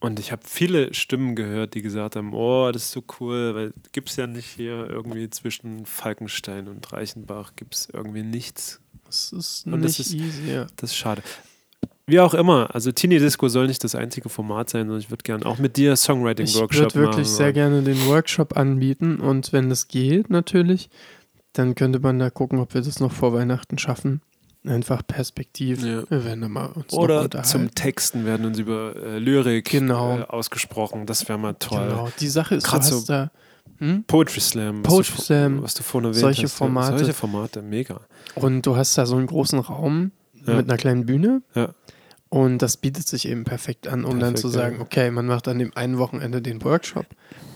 und ich habe viele Stimmen gehört, die gesagt haben, oh, das ist so cool, weil gibt es ja nicht hier irgendwie zwischen Falkenstein und Reichenbach, gibt es irgendwie nichts. Das ist Und das nicht ist- easy, ja. Das ist schade. Wie auch immer, also Teenie Disco soll nicht das einzige Format sein, sondern ich würde gerne auch mit dir Ich Songwriting-Workshop würde wirklich machen. sehr gerne den Workshop anbieten und wenn das geht, natürlich, dann könnte man da gucken, ob wir das noch vor Weihnachten schaffen. Einfach Perspektiv. Ja. Wir werden da mal uns Oder zum Texten werden uns über äh, Lyrik Genau. äh, ausgesprochen. Das wäre mal toll. Genau. Die Sache ist, Grad du so da hm? Poetry Slam. Poetry was du, Slam, Was du vorhin erwähnt solche hast. Formate. Solche Formate, mega. und du hast da so einen großen Raum Ja. mit einer kleinen Bühne. Ja. Und das bietet sich eben perfekt an, um dann Perfekt, zu sagen, ja. okay, man macht an dem einen Wochenende den Workshop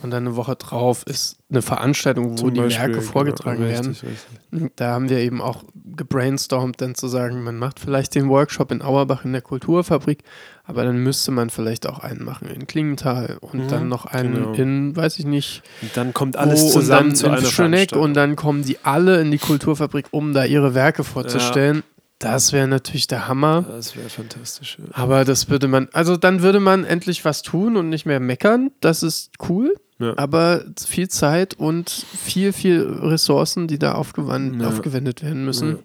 und dann eine Woche drauf ist eine Veranstaltung, wo Zum die Beispiel, Werke genau, vorgetragen werden. richtig, richtig. Da haben wir eben auch gebrainstormt, dann zu sagen, man macht vielleicht den Workshop in Auerbach in der Kulturfabrik, aber dann müsste man vielleicht auch einen machen in Klingenthal und Mhm, dann noch einen genau. in, weiß ich nicht, Und dann kommt alles wo, zusammen und dann zu in einer Schöneck Veranstaltung. und dann kommen die alle in die Kulturfabrik, um da ihre Werke vorzustellen. Das wäre natürlich der Hammer. Das wäre fantastisch. Ja. Aber das würde man, also dann würde man endlich was tun und nicht mehr meckern. Das ist cool. Ja. Aber viel Zeit und viel, viel Ressourcen, die da aufgewandt, Ja. aufgewendet werden müssen.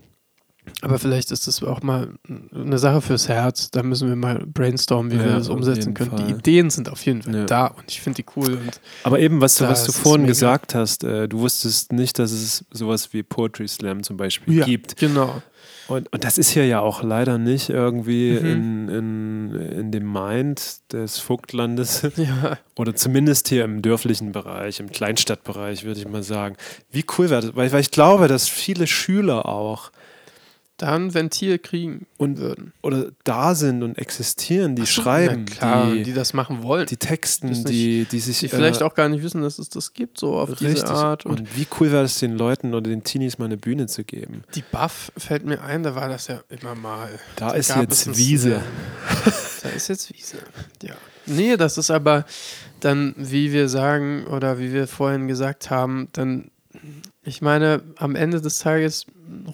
Aber vielleicht ist das auch mal eine Sache fürs Herz. Da müssen wir mal brainstormen, wie Ja, wir das umsetzen können. Die Fall. Ideen sind auf jeden Fall Ja. da und ich finde die cool. Aber eben, was du, was du vorhin gesagt hast, äh, du wusstest nicht, dass es sowas wie Poetry Slam zum Beispiel ja, gibt. genau. Und, und das ist hier ja auch leider nicht irgendwie Mhm. in, in, in dem Mind des Vogtlandes Ja, oder zumindest hier im dörflichen Bereich, im Kleinstadtbereich, würde ich mal sagen. Wie cool wäre das? Weil, weil ich glaube, dass viele Schüler auch da ein Ventil kriegen Und- würden. oder da sind und existieren, die so, schreiben, klar, die, die, das machen wollen. die Texten, nicht- die, die sich die vielleicht äh, auch gar nicht wissen, dass es das gibt, so auf richtig. diese Art. Und, Und wie cool wäre es den Leuten oder den Teenies mal eine Bühne zu geben? die Buff fällt mir ein, da war das ja immer mal. Da ist gab jetzt Wiese. Da ist jetzt Wiese. Ja. Nee, das ist aber dann, wie wir sagen oder wie wir vorhin gesagt haben, dann, ich meine, am Ende des Tages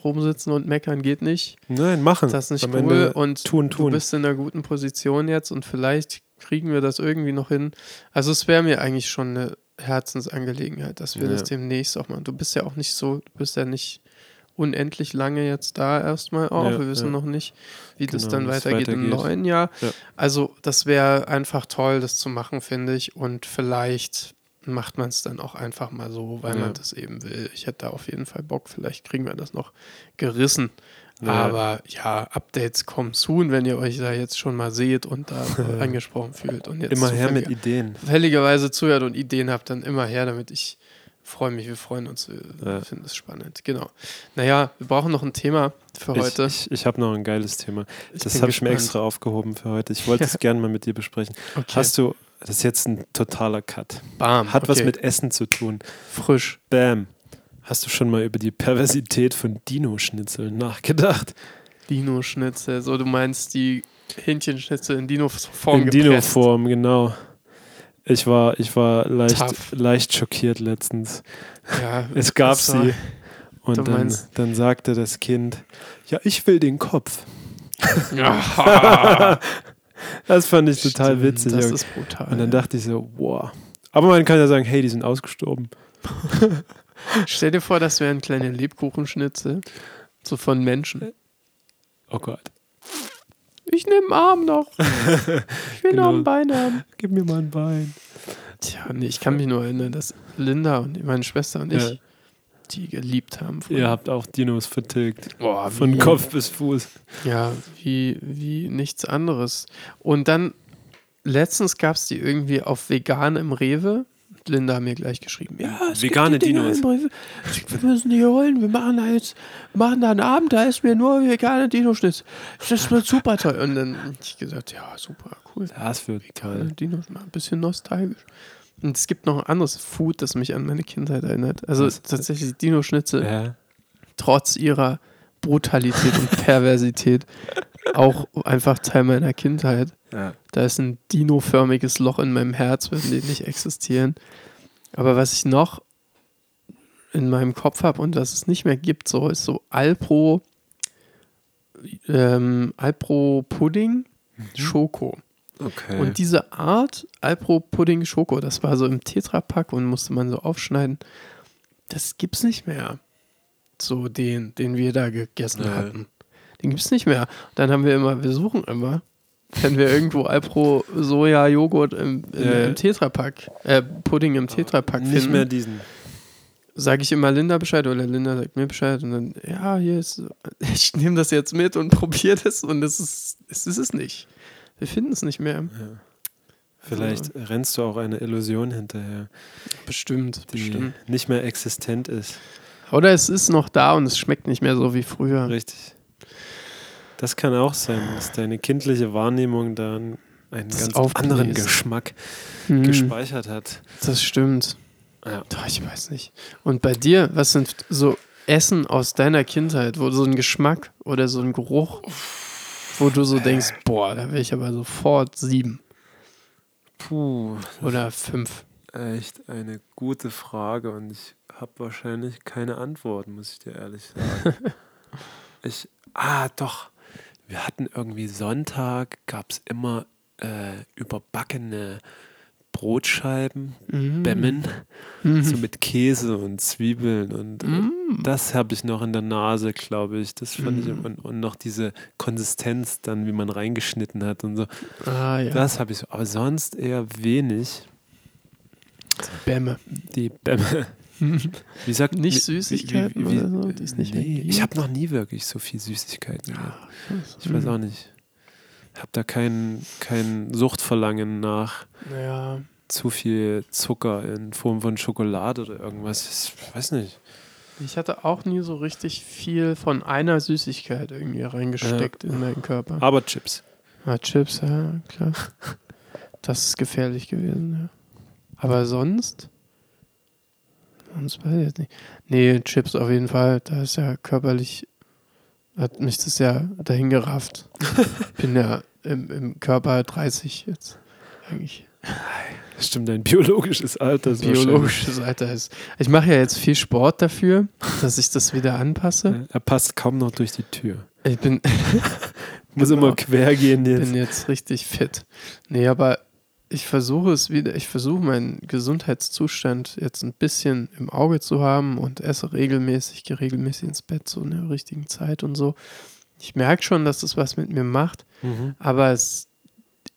rumsitzen und meckern geht nicht. Nein, machen. Das ist nicht Am cool Ende und tun, du tun. bist in einer guten Position jetzt und vielleicht kriegen wir das irgendwie noch hin. Also es wäre mir eigentlich schon eine Herzensangelegenheit, dass wir Ja. das demnächst auch machen. Du bist ja auch nicht so, du bist ja nicht unendlich lange jetzt da erstmal auch. Ja, wir wissen ja. noch nicht, wie das Genau, dann wie es weitergeht, im weitergeht. neuen Jahr. Ja. Also das wäre einfach toll, das zu machen, finde ich. Und vielleicht macht man es dann auch einfach mal so, weil Ja. man das eben will. Ich hätte da auf jeden Fall Bock. Vielleicht kriegen wir das noch gerissen. Ja. Aber ja, Updates kommen soon, wenn ihr euch da jetzt schon mal seht und da äh, angesprochen fühlt. Und jetzt Immer her mit Ideen. zufälligerweise zuhört und Ideen habt, dann immer her, damit ich freue mich, wir freuen uns, wir Ja. finden es spannend. Genau. Naja, wir brauchen noch ein Thema für heute. Ich, ich, ich habe noch ein geiles Thema. Das bin habe ich mir extra aufgehoben für heute. Ich wollte es gerne mal mit dir besprechen. Okay. Hast du, das ist jetzt ein totaler Cut. Bam. Hat was okay. mit Essen zu tun. frisch. Bam. Hast du schon mal über die Perversität von Dino-Schnitzeln nachgedacht? Dino-Schnitzel. So, du meinst die Hähnchenschnitzel in Dino-Form In. Dino-Form, genau. Ich war, ich war leicht, Tough. leicht schockiert letztens. Ja, Es gab sie. Und dann, dann sagte das Kind, ja, ich will den Kopf. Das fand ich total Stimmt, witzig. Das ist brutal. Und dann dachte ich so, wow. Aber man kann ja sagen, hey, die sind ausgestorben. Stell dir vor, das wären kleine Lebkuchenschnitzel. So von Menschen. Oh Gott. Ich nehme einen Arm noch. Ich will noch Genau. ein Bein haben. Gib mir mal ein Bein. Tja, nee, ich kann mich nur erinnern, dass Linda und meine Schwester und ich Ja. Die geliebt haben. Ihr habt auch Dinos vertilgt. Boah, Von wie- Kopf bis Fuß. Ja, wie, wie nichts anderes. Und dann, letztens gab es die irgendwie auf vegan im Rewe. Linda hat mir gleich geschrieben, ja, es Vegane gibt Dinos. Rewe. Wir müssen die holen, wir machen da jetzt, machen da einen Abend, da ist mir nur vegane Dino-Schnitz. Das wird super toll. Und dann hab ich gesagt, ja, super, cool. Das wird Vegane. Dinos, mal ein bisschen nostalgisch. Und es gibt noch ein anderes Food, das mich an meine Kindheit erinnert. Also Was? tatsächlich Dino-Schnitzel Ja. trotz ihrer Brutalität und Perversität auch einfach Teil meiner Kindheit. ja. Da ist ein dinoförmiges Loch in meinem Herz, wenn die nicht existieren. Aber was ich noch in meinem Kopf habe und das es nicht mehr gibt, so ist so Alpro, ähm, Alpro Pudding Schoko. Okay. Und diese Art Alpro Pudding Schoko, das war so im Tetrapack und musste man so aufschneiden. Das gibt's nicht mehr. So den, den wir da gegessen Nee. hatten. Den gibt's nicht mehr. Dann haben wir immer, wir suchen immer, wenn wir irgendwo Alpro Soja Joghurt im, im, ja. im Tetrapack, äh, Pudding im Tetrapack Nicht finden, mehr diesen. sage ich immer Linda Bescheid oder Linda sagt mir Bescheid und dann, ja, hier ist, ich nehme das jetzt mit und probiere das und es ist, es ist es nicht. Wir finden es nicht mehr. Vielleicht rennst du auch eine Illusion hinterher, Bestimmt, die bestimmt. nicht mehr existent ist. Oder es ist noch da und es schmeckt nicht mehr so wie früher. Richtig. Das kann auch sein, dass deine kindliche Wahrnehmung dann einen Das ganz aufbläst. anderen Geschmack Hm, gespeichert hat. das stimmt. Ja. Doch, ich weiß nicht. Und bei dir, was sind so Essen aus deiner Kindheit, wo so ein Geschmack oder so ein Geruch, wo du so denkst, boah, da wäre ich aber sofort sieben Puh, oder fünf. echt eine gute Frage und ich habe wahrscheinlich keine Antwort, muss ich dir ehrlich sagen. ich, ah, doch. Wir hatten irgendwie Sonntag, gab es immer äh, überbackene Brotscheiben, Mhm. Bämmen, Mhm. so mit Käse und Zwiebeln und äh, Mhm. das habe ich noch in der Nase, glaube ich. Das fand ich Mm. und, und noch diese Konsistenz dann, wie man reingeschnitten hat und so. Ah ja, Das habe ich so, aber sonst eher wenig. Bämme. Die Bämme. Wie sagt Nicht wie- Süßigkeiten oder so, die es nicht nee, ich habe noch nie wirklich so viel Süßigkeiten gehabt. Ich weiß Mhm. auch nicht. Ich habe da kein, kein Suchtverlangen nach Ja, zu viel Zucker in Form von Schokolade oder irgendwas. Ich weiß nicht. ich hatte auch nie so richtig viel von einer Süßigkeit irgendwie reingesteckt in meinen Körper. Aber Chips. Ah, Chips, ja, klar. Das ist gefährlich gewesen, ja. Aber sonst? Sonst weiß ich jetzt nicht. Nee, Chips auf jeden Fall. Da ist ja körperlich, hat mich das ja dahin gerafft. Bin ja im, im Körper 30 jetzt. Eigentlich Stimmt, dein biologisches Alter ist biologisches Alter ist. Ich mache ja jetzt viel Sport dafür, dass ich das wieder anpasse. Er passt kaum noch durch die Tür. Ich bin, Muss Genau. immer quer gehen jetzt. bin jetzt richtig fit. Nee, aber ich versuche es wieder, ich versuche meinen Gesundheitszustand jetzt ein bisschen im Auge zu haben und esse regelmäßig, gehe regelmäßig ins Bett so in der richtigen Zeit und so. Ich merke schon, dass das was mit mir macht, Mhm. aber es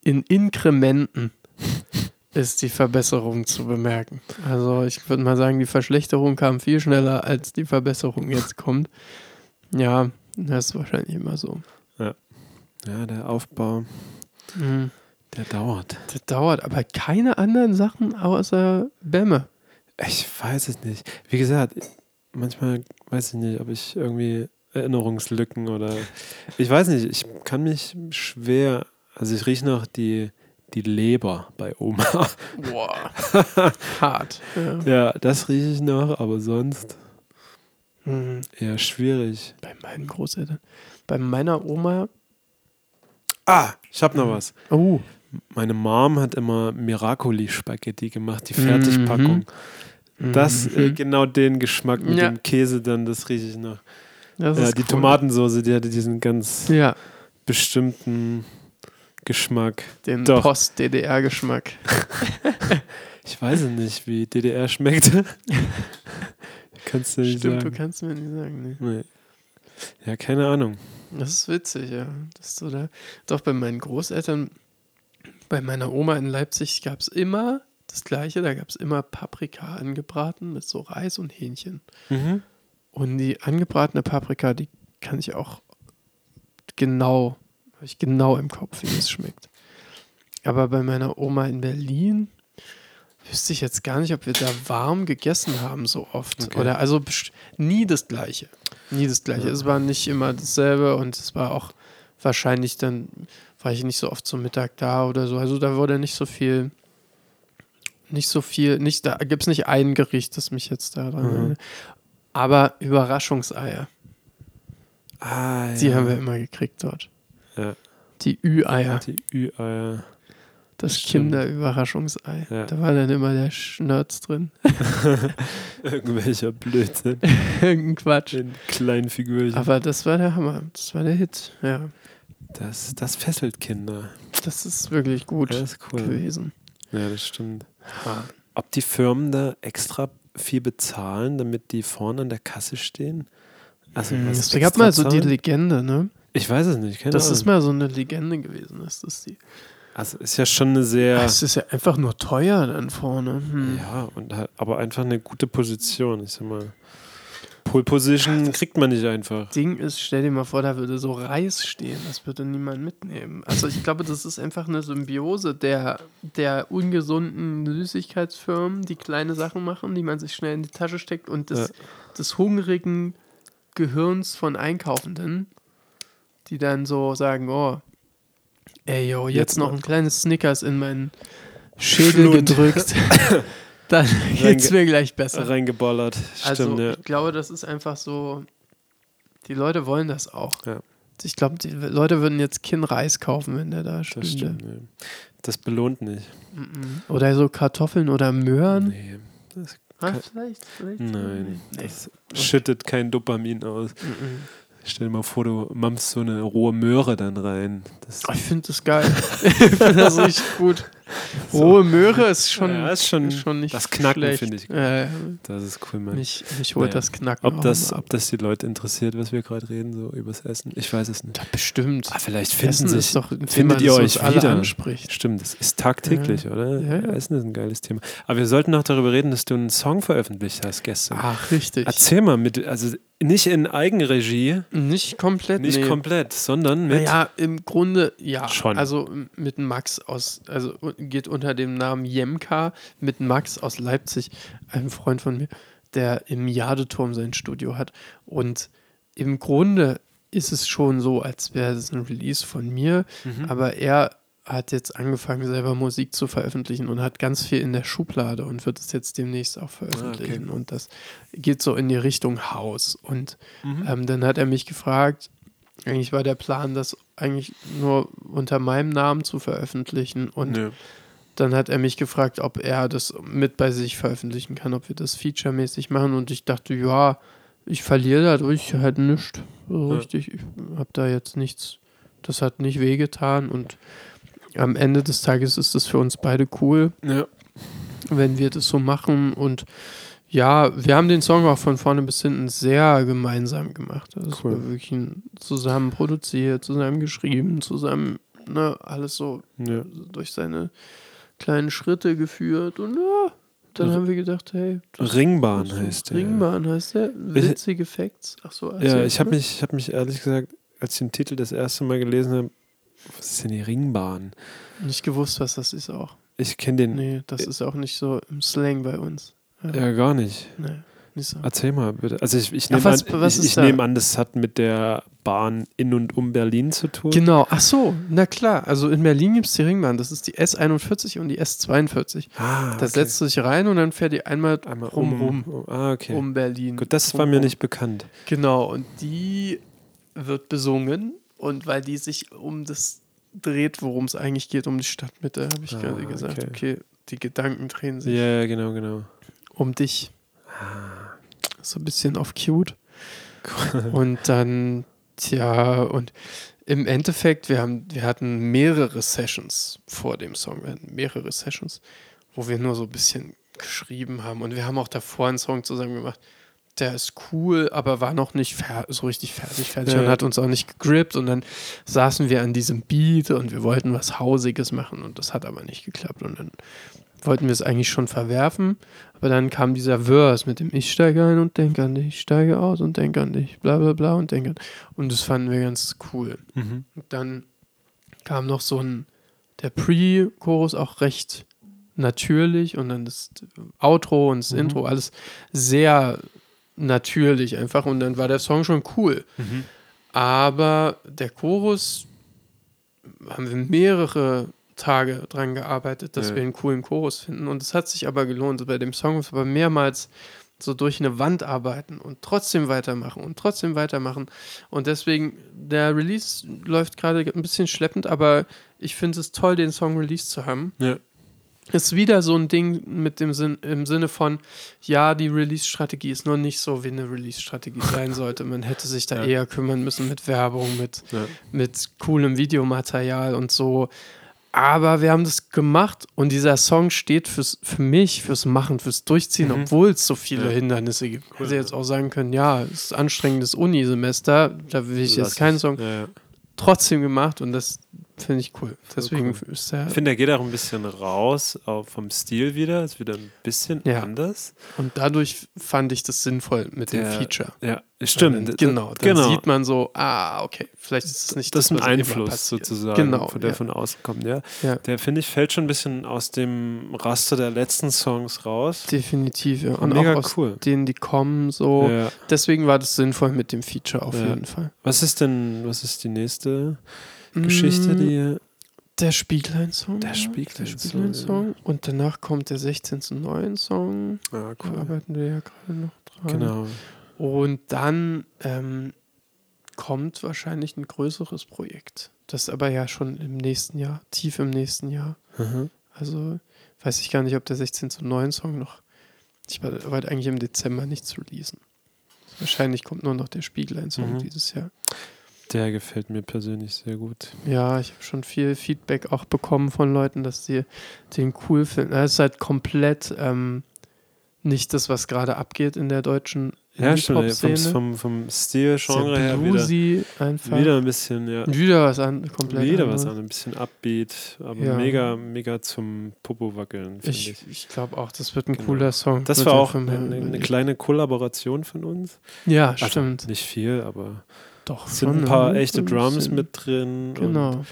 in Inkrementen ist die Verbesserung zu bemerken. Also ich würde mal sagen, die Verschlechterung kam viel schneller, als die Verbesserung jetzt kommt. Ja, das ist wahrscheinlich immer so. Ja, der Aufbau, Mhm. Der dauert. Das dauert, aber keine anderen Sachen außer Bämme. Ich weiß es nicht. Wie gesagt, manchmal weiß ich nicht, ob ich irgendwie Erinnerungslücken oder. Ich weiß nicht, ich kann mich schwer. Also ich rieche noch die, die Leber bei Oma. Boah. Hart. Ja. Ja, das rieche ich noch, aber sonst Mhm. eher schwierig. Bei meinen Großeltern. Bei meiner Oma. Ah, ich habe noch was. Oh. Meine Mom hat immer Miracoli-Spaghetti gemacht, die Fertigpackung. Das, äh, Mhm. genau den Geschmack mit Ja. dem Käse dann, das rieche ich noch. Ja, die cool. Tomatensoße, die hatte diesen ganz Ja. bestimmten Geschmack. Den. Post-DDR-Geschmack. Ich weiß nicht, wie DDR schmeckt. Kannst du nicht Stimmt, du sagen. kannst mir nicht sagen. Nee. Nee. Ja, keine Ahnung. Das ist witzig, ja. Das so da. Doch bei meinen Großeltern, bei meiner Oma in Leipzig gab es immer das Gleiche. Da gab es immer Paprika angebraten mit so Reis und Hähnchen. Mhm. Und die angebratene Paprika, die kann ich auch genau, habe ich genau im Kopf, wie es schmeckt. Aber bei meiner Oma in Berlin wüsste ich jetzt gar nicht, ob wir da warm gegessen haben so oft. Okay. Oder also nie das Gleiche. Nie das Gleiche. Ja. Es war nicht immer dasselbe und es war auch wahrscheinlich dann, war ich nicht so oft zum Mittag da oder so. Also da wurde nicht so viel, nicht so viel, nicht, da gibt es nicht ein Gericht, das mich jetzt da dran Mhm. erinnert. Aber Überraschungseier, Ah, die ja. haben wir immer gekriegt dort. Ja. Die Ü-Eier, Die Ü-Eier. das stimmt. Kinderüberraschungsei. Ja. Da war dann immer der Schnörz drin. Irgendwelcher Blödsinn. Irgendein Quatsch. In kleinen Figürchen. Aber das war der Hammer. Das war der Hit. Ja, das, das fesselt Kinder. das ist wirklich gut Das ist cool. gewesen. Ja, das stimmt. Ob die Firmen da extra viel bezahlen, damit die vorne an der Kasse stehen? Also, Hm, was Es gab mal so die? Legende, ne? Ich weiß es nicht. Keine Das Ahnung. ist mal so eine Legende gewesen. Das ist die. also ist ja schon eine sehr. Es ist ja einfach nur teuer dann vorne. Hm. Ja, und halt, aber einfach eine gute Position. Ich sag mal, Pole Position das- kriegt man nicht einfach. Ding ist, stell dir mal vor, da würde so Reis stehen. Das würde niemand mitnehmen. Also ich glaube, das ist einfach eine Symbiose der, der ungesunden Süßigkeitsfirmen, die kleine Sachen machen, die man sich schnell in die Tasche steckt und des, Ja. des hungrigen Gehirns von Einkaufenden, die dann so sagen, oh, ey yo, jetzt, Jetzt noch ein kleines Snickers in meinen Schädel Schlund. gedrückt. dann geht's mir gleich besser. Reingeballert. Also Stimmt, ja. ich glaube, das ist einfach so, die Leute wollen das auch. Ja. Ich glaube, die Leute würden jetzt Kinn Reis kaufen, wenn der da Das stünde. stimmt. Ja. Das belohnt nicht. Oder so Kartoffeln oder Möhren. Nee. Das, Kein- vielleicht, vielleicht. nein. Nee. Das schüttet kein Dopamin aus. Mhm. Stell dir mal vor, du mampfst so eine rohe Möhre dann rein. Das, Oh, ich finde das geil. ich finde das richtig gut. Rohe Möhre ist schon, Ja, ist schon- schon nicht das Knacken finde ich. Ja, ja. das ist cool, Mann. Mich, mich holt Naja. das Knacken Ob das, ob das die Leute interessiert, was wir gerade reden, so übers Essen? Ich weiß es nicht. Ja, bestimmt. Ah, vielleicht finden Essen sich, doch Thema, findet ihr euch wieder. anspricht. Stimmt, das ist tagtäglich, oder? Ja, ja. Essen ist ein geiles Thema. Aber wir sollten noch darüber reden, dass du einen Song veröffentlicht hast gestern. Ach, richtig. Erzähl mal, mit, also nicht in Eigenregie, Nicht komplett, nicht nee. komplett, sondern mit. Naja, im Grunde ja. Schon. Also mit Max aus, also geht unter dem Namen Jemka mit Max aus Leipzig, einem Freund von mir, der im Jadeturm sein Studio hat. Und im Grunde ist es schon so, als wäre es ein Release von mir, Mhm. aber er hat jetzt angefangen, selber Musik zu veröffentlichen und hat ganz viel in der Schublade und wird es jetzt demnächst auch veröffentlichen. Und das geht so in die Richtung Haus. Und Mhm. ähm, dann hat er mich gefragt, eigentlich war der Plan, das eigentlich nur unter meinem Namen zu veröffentlichen. Und Nö. dann hat er mich gefragt, ob er das mit bei sich veröffentlichen kann, ob wir das featuremäßig machen. Und ich dachte, ja, ich verliere dadurch halt nichts. So Ja. richtig, ich habe da jetzt nichts, das hat nicht wehgetan. Und am Ende des Tages ist das für uns beide cool Ja. wenn wir das so machen. Und ja, wir haben den Song auch von vorne bis hinten sehr gemeinsam gemacht. Also es Cool. war wirklich ein, zusammen produziert, zusammen geschrieben, zusammen, ne, alles so Ja. durch seine kleinen Schritte geführt. Und ja, dann R- haben wir gedacht, hey, Ringbahn so- heißt der. Ringbahn heißt der. Witzige Facts. Ach so, Ja, erzähl ich habe mich, ich hab mich ehrlich gesagt, als ich den Titel das erste Mal gelesen habe, was ist denn die Ringbahn? nicht gewusst, was das ist auch. Ich kenne den Nee, das ist auch nicht so im Slang bei uns. Ja gar nicht. Nee, nicht so. Erzähl mal bitte. Also ich, ich nehme an, ich, ich da? nehme an, das hat mit der Bahn in und um Berlin zu tun. Genau, ach so, na klar. Also in Berlin gibt es die Ringbahn. Das ist die S41 und die S42. Ah, Da okay. setzt du dich rein und dann fährt die einmal, einmal rum, um, rum, Ah, okay. um Berlin. Gut, das war mir nicht bekannt. Genau, und die wird besungen. Und weil die sich um das dreht, worum es eigentlich geht, um die Stadtmitte, habe ich Ah, gerade gesagt. okay. Okay. die Gedanken drehen sich ja, genau, genau. Um dich. So ein bisschen auf cute. Und dann, tja, und im Endeffekt, wir, haben, wir hatten mehrere Sessions vor dem Song. Wir hatten mehrere Sessions, wo wir nur so ein bisschen geschrieben haben. Und wir haben auch davor einen Song zusammen gemacht. Der ist cool, aber war noch nicht so richtig fertig, fertig Ja. und hat uns auch nicht gegrippt. Und dann saßen wir an diesem Beat und wir wollten was Hausiges machen und das hat aber nicht geklappt. Und dann wollten wir es eigentlich schon verwerfen. Aber dann kam dieser Verse mit dem Ich steige ein und denke an dich, ich steige aus und denke an dich, bla bla bla und denke an. Und das fanden wir ganz cool. Mhm. Und dann kam noch so ein, der Pre-Chorus auch recht natürlich und dann das Outro und das Mhm. Intro, alles sehr natürlich einfach und dann war der Song schon cool. Mhm. Aber der Chorus haben wir mehrere Tage dran gearbeitet, dass Ja. wir einen coolen Chorus finden und es hat sich aber gelohnt. Bei dem Song ist aber mehrmals so durch eine Wand arbeiten und trotzdem weitermachen und trotzdem weitermachen. Und deswegen, der Release läuft gerade ein bisschen schleppend, aber ich finde es toll, den Song released zu haben. Ja. Ist wieder so ein Ding mit dem Sinn, im Sinne von, ja, die Release-Strategie ist nur nicht so, wie eine Release-Strategie sein sollte. Man hätte sich da Ja. eher kümmern müssen mit Werbung, mit, Ja. mit coolem Videomaterial und so. Aber wir haben das gemacht und dieser Song steht fürs, für mich, fürs Machen, fürs Durchziehen, Mhm. obwohl es so viele Ja. Hindernisse gibt. Cool, Hätte jetzt auch sagen können, ja, es ist anstrengendes Unisemester, da will ich Lass jetzt keinen. Song. Ja, ja. Trotzdem gemacht und das finde ich cool. Deswegen cool. ist der Ich finde, er geht auch ein bisschen raus vom Stil wieder. Ist wieder ein bisschen Ja. anders. Und dadurch fand ich das sinnvoll mit dem Feature. Ja, stimmt. Dann, genau, dann genau. sieht man so, ah, okay, vielleicht ist es nicht das ist ein Einfluss sozusagen, Genau, von der ja. von außen kommt. Ja. Ja. Der, finde ich, fällt schon ein bisschen aus dem Raster der letzten Songs raus. Definitiv, ja. Und Mega auch aus cool. denen, die kommen, so. Deswegen war das sinnvoll mit dem Feature auf jeden Fall. Was ist denn, was ist die nächste Geschichte, Mm, die Der Spieglein-Song. Der Spieglein-Song. Und danach kommt der 16.9. Song. Ah, Da arbeiten wir ja gerade noch dran. Genau. Und dann ähm, kommt wahrscheinlich ein größeres Projekt. Das aber ja schon im nächsten Jahr, tief im nächsten Jahr. Mhm. Also weiß ich gar nicht, ob der 16 zu 9 Song noch. Ich war- eigentlich im Dezember nichts releasen. Wahrscheinlich kommt nur noch der Spieglein-Song Mhm. dieses Jahr. Der gefällt mir persönlich sehr gut. Ja, ich habe schon viel Feedback auch bekommen von Leuten, dass sie den cool finden. Es ist halt komplett ähm, nicht das, was gerade abgeht in der deutschen Ja, stimmt. Vom, vom, vom Stil, Genre her wieder, einfach. wieder ein bisschen, ja. Wieder was an, komplett Wieder anderes. was an, ein bisschen Upbeat, aber Ja. mega, mega zum Popo wackeln, ich. Ich, ich glaube auch, das wird ein Genau. cooler Song. Das war auch eine, eine kleine Kollaboration von uns. Ja, Also, stimmt. Nicht viel, aber Doch. es sind ein paar echte ein Drums mit drin, Genau.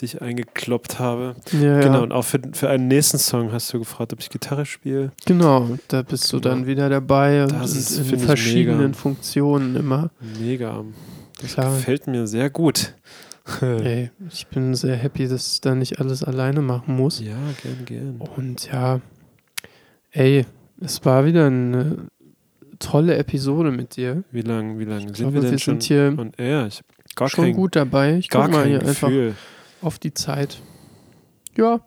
die ich eingekloppt habe. Ja, Genau, ja. und auch für, für einen nächsten Song hast du gefragt, ob ich Gitarre spiele. Genau, da bist du Genau. dann wieder dabei und, Das ist, in verschiedenen mega. Funktionen immer. Mega. Das Klar. gefällt mir sehr gut. Ey, ich bin sehr happy, dass ich da nicht alles alleine machen muss. Ja, gern, gern. Und ja, ey, es war wieder eine tolle Episode mit dir. Wie lange wie lang sind Ich glaube, wir wir, denn schon? sind hier Und er, ich gar schon kein, gut dabei. Ich gar guck mal hier einfach auf die Zeit. Ja,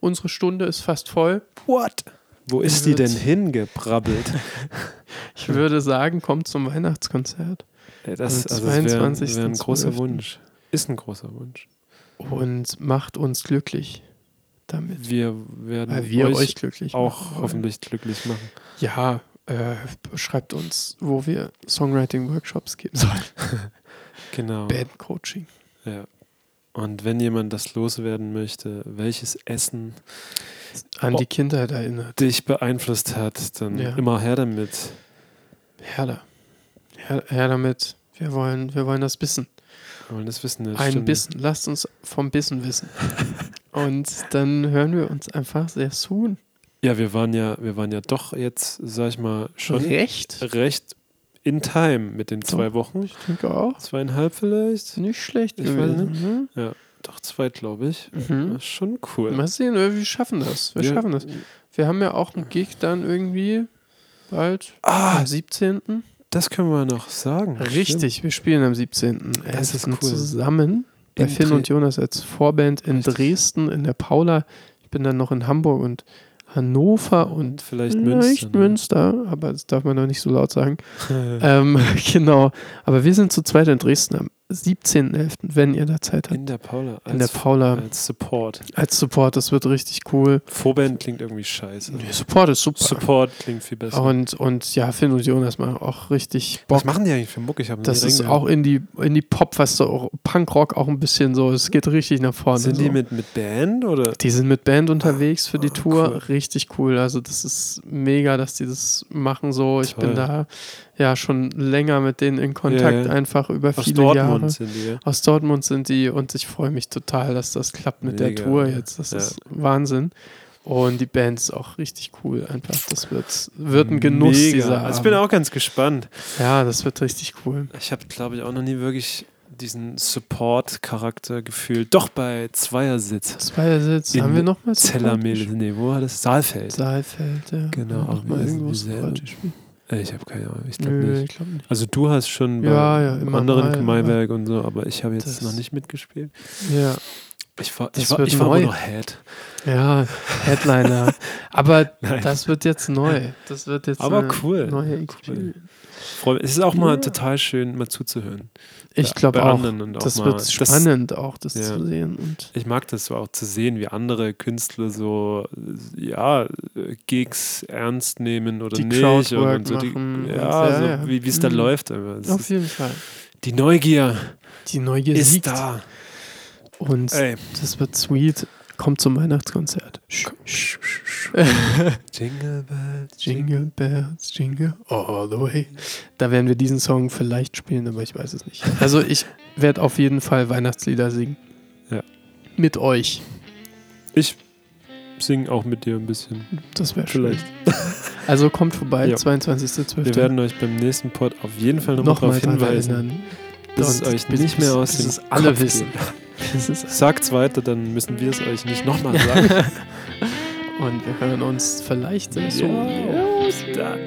unsere Stunde ist fast voll. What? Wo ist die denn hingebrabbelt? Ich würde sagen, kommt zum Weihnachtskonzert. Ey, das also das wäre wär ein 22.12.. großer Wunsch. Ist ein großer Wunsch. Und macht uns glücklich damit. Wir werden wir euch, euch, glücklich auch machen hoffentlich glücklich machen. Ja, äh, schreibt uns, wo wir Songwriting-Workshops geben sollen. Genau. Bandcoaching. Ja. Und wenn jemand das loswerden möchte, welches Essen An die Kindheit erinnert. dich beeinflusst hat, dann Ja. immer her damit. Her da. Her, her damit. Wir wollen, wir wollen das Bissen. Wir wollen das wissen. das Ein stimmt. Bissen. Lasst uns vom Bissen wissen. Und dann hören wir uns einfach sehr soon. Ja, wir waren ja, wir waren ja doch jetzt, sag ich mal, schon Recht? recht in time mit den zwei. Wochen. Ich denke auch. Zweieinhalb vielleicht? Nicht schlecht Ich weiß gewesen. Ne? Doch, zwei, glaube ich. Mhm. Das ist schon cool. Mal sehen, wir schaffen das. Wir, schaffen das. Wir haben ja auch einen Gig dann irgendwie bald Ah, am 17. das können wir noch sagen. Richtig, wir spielen am 17. Das ist Ersten cool. zusammen bei In Finn Dre- und Jonas als Vorband in. Dresden, in der Paula. Ich bin dann noch in Hamburg und Hannover und vielleicht vielleicht Münster. Münster, aber das darf man noch nicht so laut sagen. ähm, genau. Aber wir sind zu zweit in Dresden am 17.11., wenn ihr da Zeit habt. In der Paula. Als, In der Paula Als Support. als Support, das wird richtig cool. Vorband klingt irgendwie scheiße. Nee, Support ist super. Support klingt viel besser. Und, und ja, Finn und Jonas machen auch richtig Bock. Was machen die eigentlich für Muck? Ich habe Das ist auch in die, in die Pop, was so Punkrock auch ein bisschen so, es geht richtig nach vorne. Sind so. die mit, mit Band oder? Die sind mit Band unterwegs für die Ah, Tour. cool. Richtig cool. Also, das ist mega, dass die das machen so. Ich bin Toll. da ja schon länger mit denen in Kontakt, ja. einfach über Aus viele Dortmund Jahre. sind die, ja? Aus Dortmund sind die und ich freue mich total, dass das klappt mit der Mega, Tour ja. jetzt. Das Ja. ist Wahnsinn. Und die Band ist auch richtig cool. Einfach, das wird, wird ein Genuss Mega. dieser Also ich bin Abend. auch ganz gespannt. Ja, das wird richtig cool. Ich habe, glaube ich, auch noch nie wirklich diesen Support-Charakter gefühlt. Doch bei Zweiersitz. Zweiersitz. In Haben wir noch mal Support Zellermehl. Nee, wo war das? Saalfeld. Saalfeld, ja. Genau, auch mal irgendwo Support gespielt. Äh, Ich habe keine Ahnung. Ich glaube nicht. ich glaube nicht. Also du hast schon bei Ja, ja, anderen Maiwerk und so, aber ich habe jetzt noch nicht mitgespielt. Ja. Ich war, Das ich war, ich war neu. immer noch Head. Ja, Headliner. Aber das wird jetzt neu. Das wird jetzt Aber cool. neue Cool. Freu- Es ist auch mal Ja. total schön, mal zuzuhören. Ich glaube auch. auch Das wird das- spannend auch, das Ja. zu sehen. Und Ich mag das so auch zu sehen, wie andere Künstler so, ja, Gigs ernst nehmen oder Die nicht. Crowdwork und so die, machen ja, ja, so wie es da Mhm. läuft. auf jeden Fall. die Neugier Die Neugier ist siegt. da. Und Ey. das wird sweet. Kommt zum Weihnachtskonzert. Jingle Bells, Jingle Bells, Jingle all the way. Da werden wir diesen Song vielleicht spielen, aber ich weiß es nicht. Also ich werde auf jeden Fall Weihnachtslieder singen. Ja. Mit euch. Ich singe auch mit dir ein bisschen. Das wäre schön. Vielleicht. Also kommt vorbei, Ja. 22.12. Wir werden euch beim nächsten Pod auf jeden Fall nochmal nochmal darauf hinweisen, bis es Und euch bis- nicht mehr bis- aus bis dem es alle Kopf wissen. geht. Sagt's weiter, dann müssen wir es euch nicht nochmal sagen. Und wir hören uns vielleicht Ja, so. bis dann.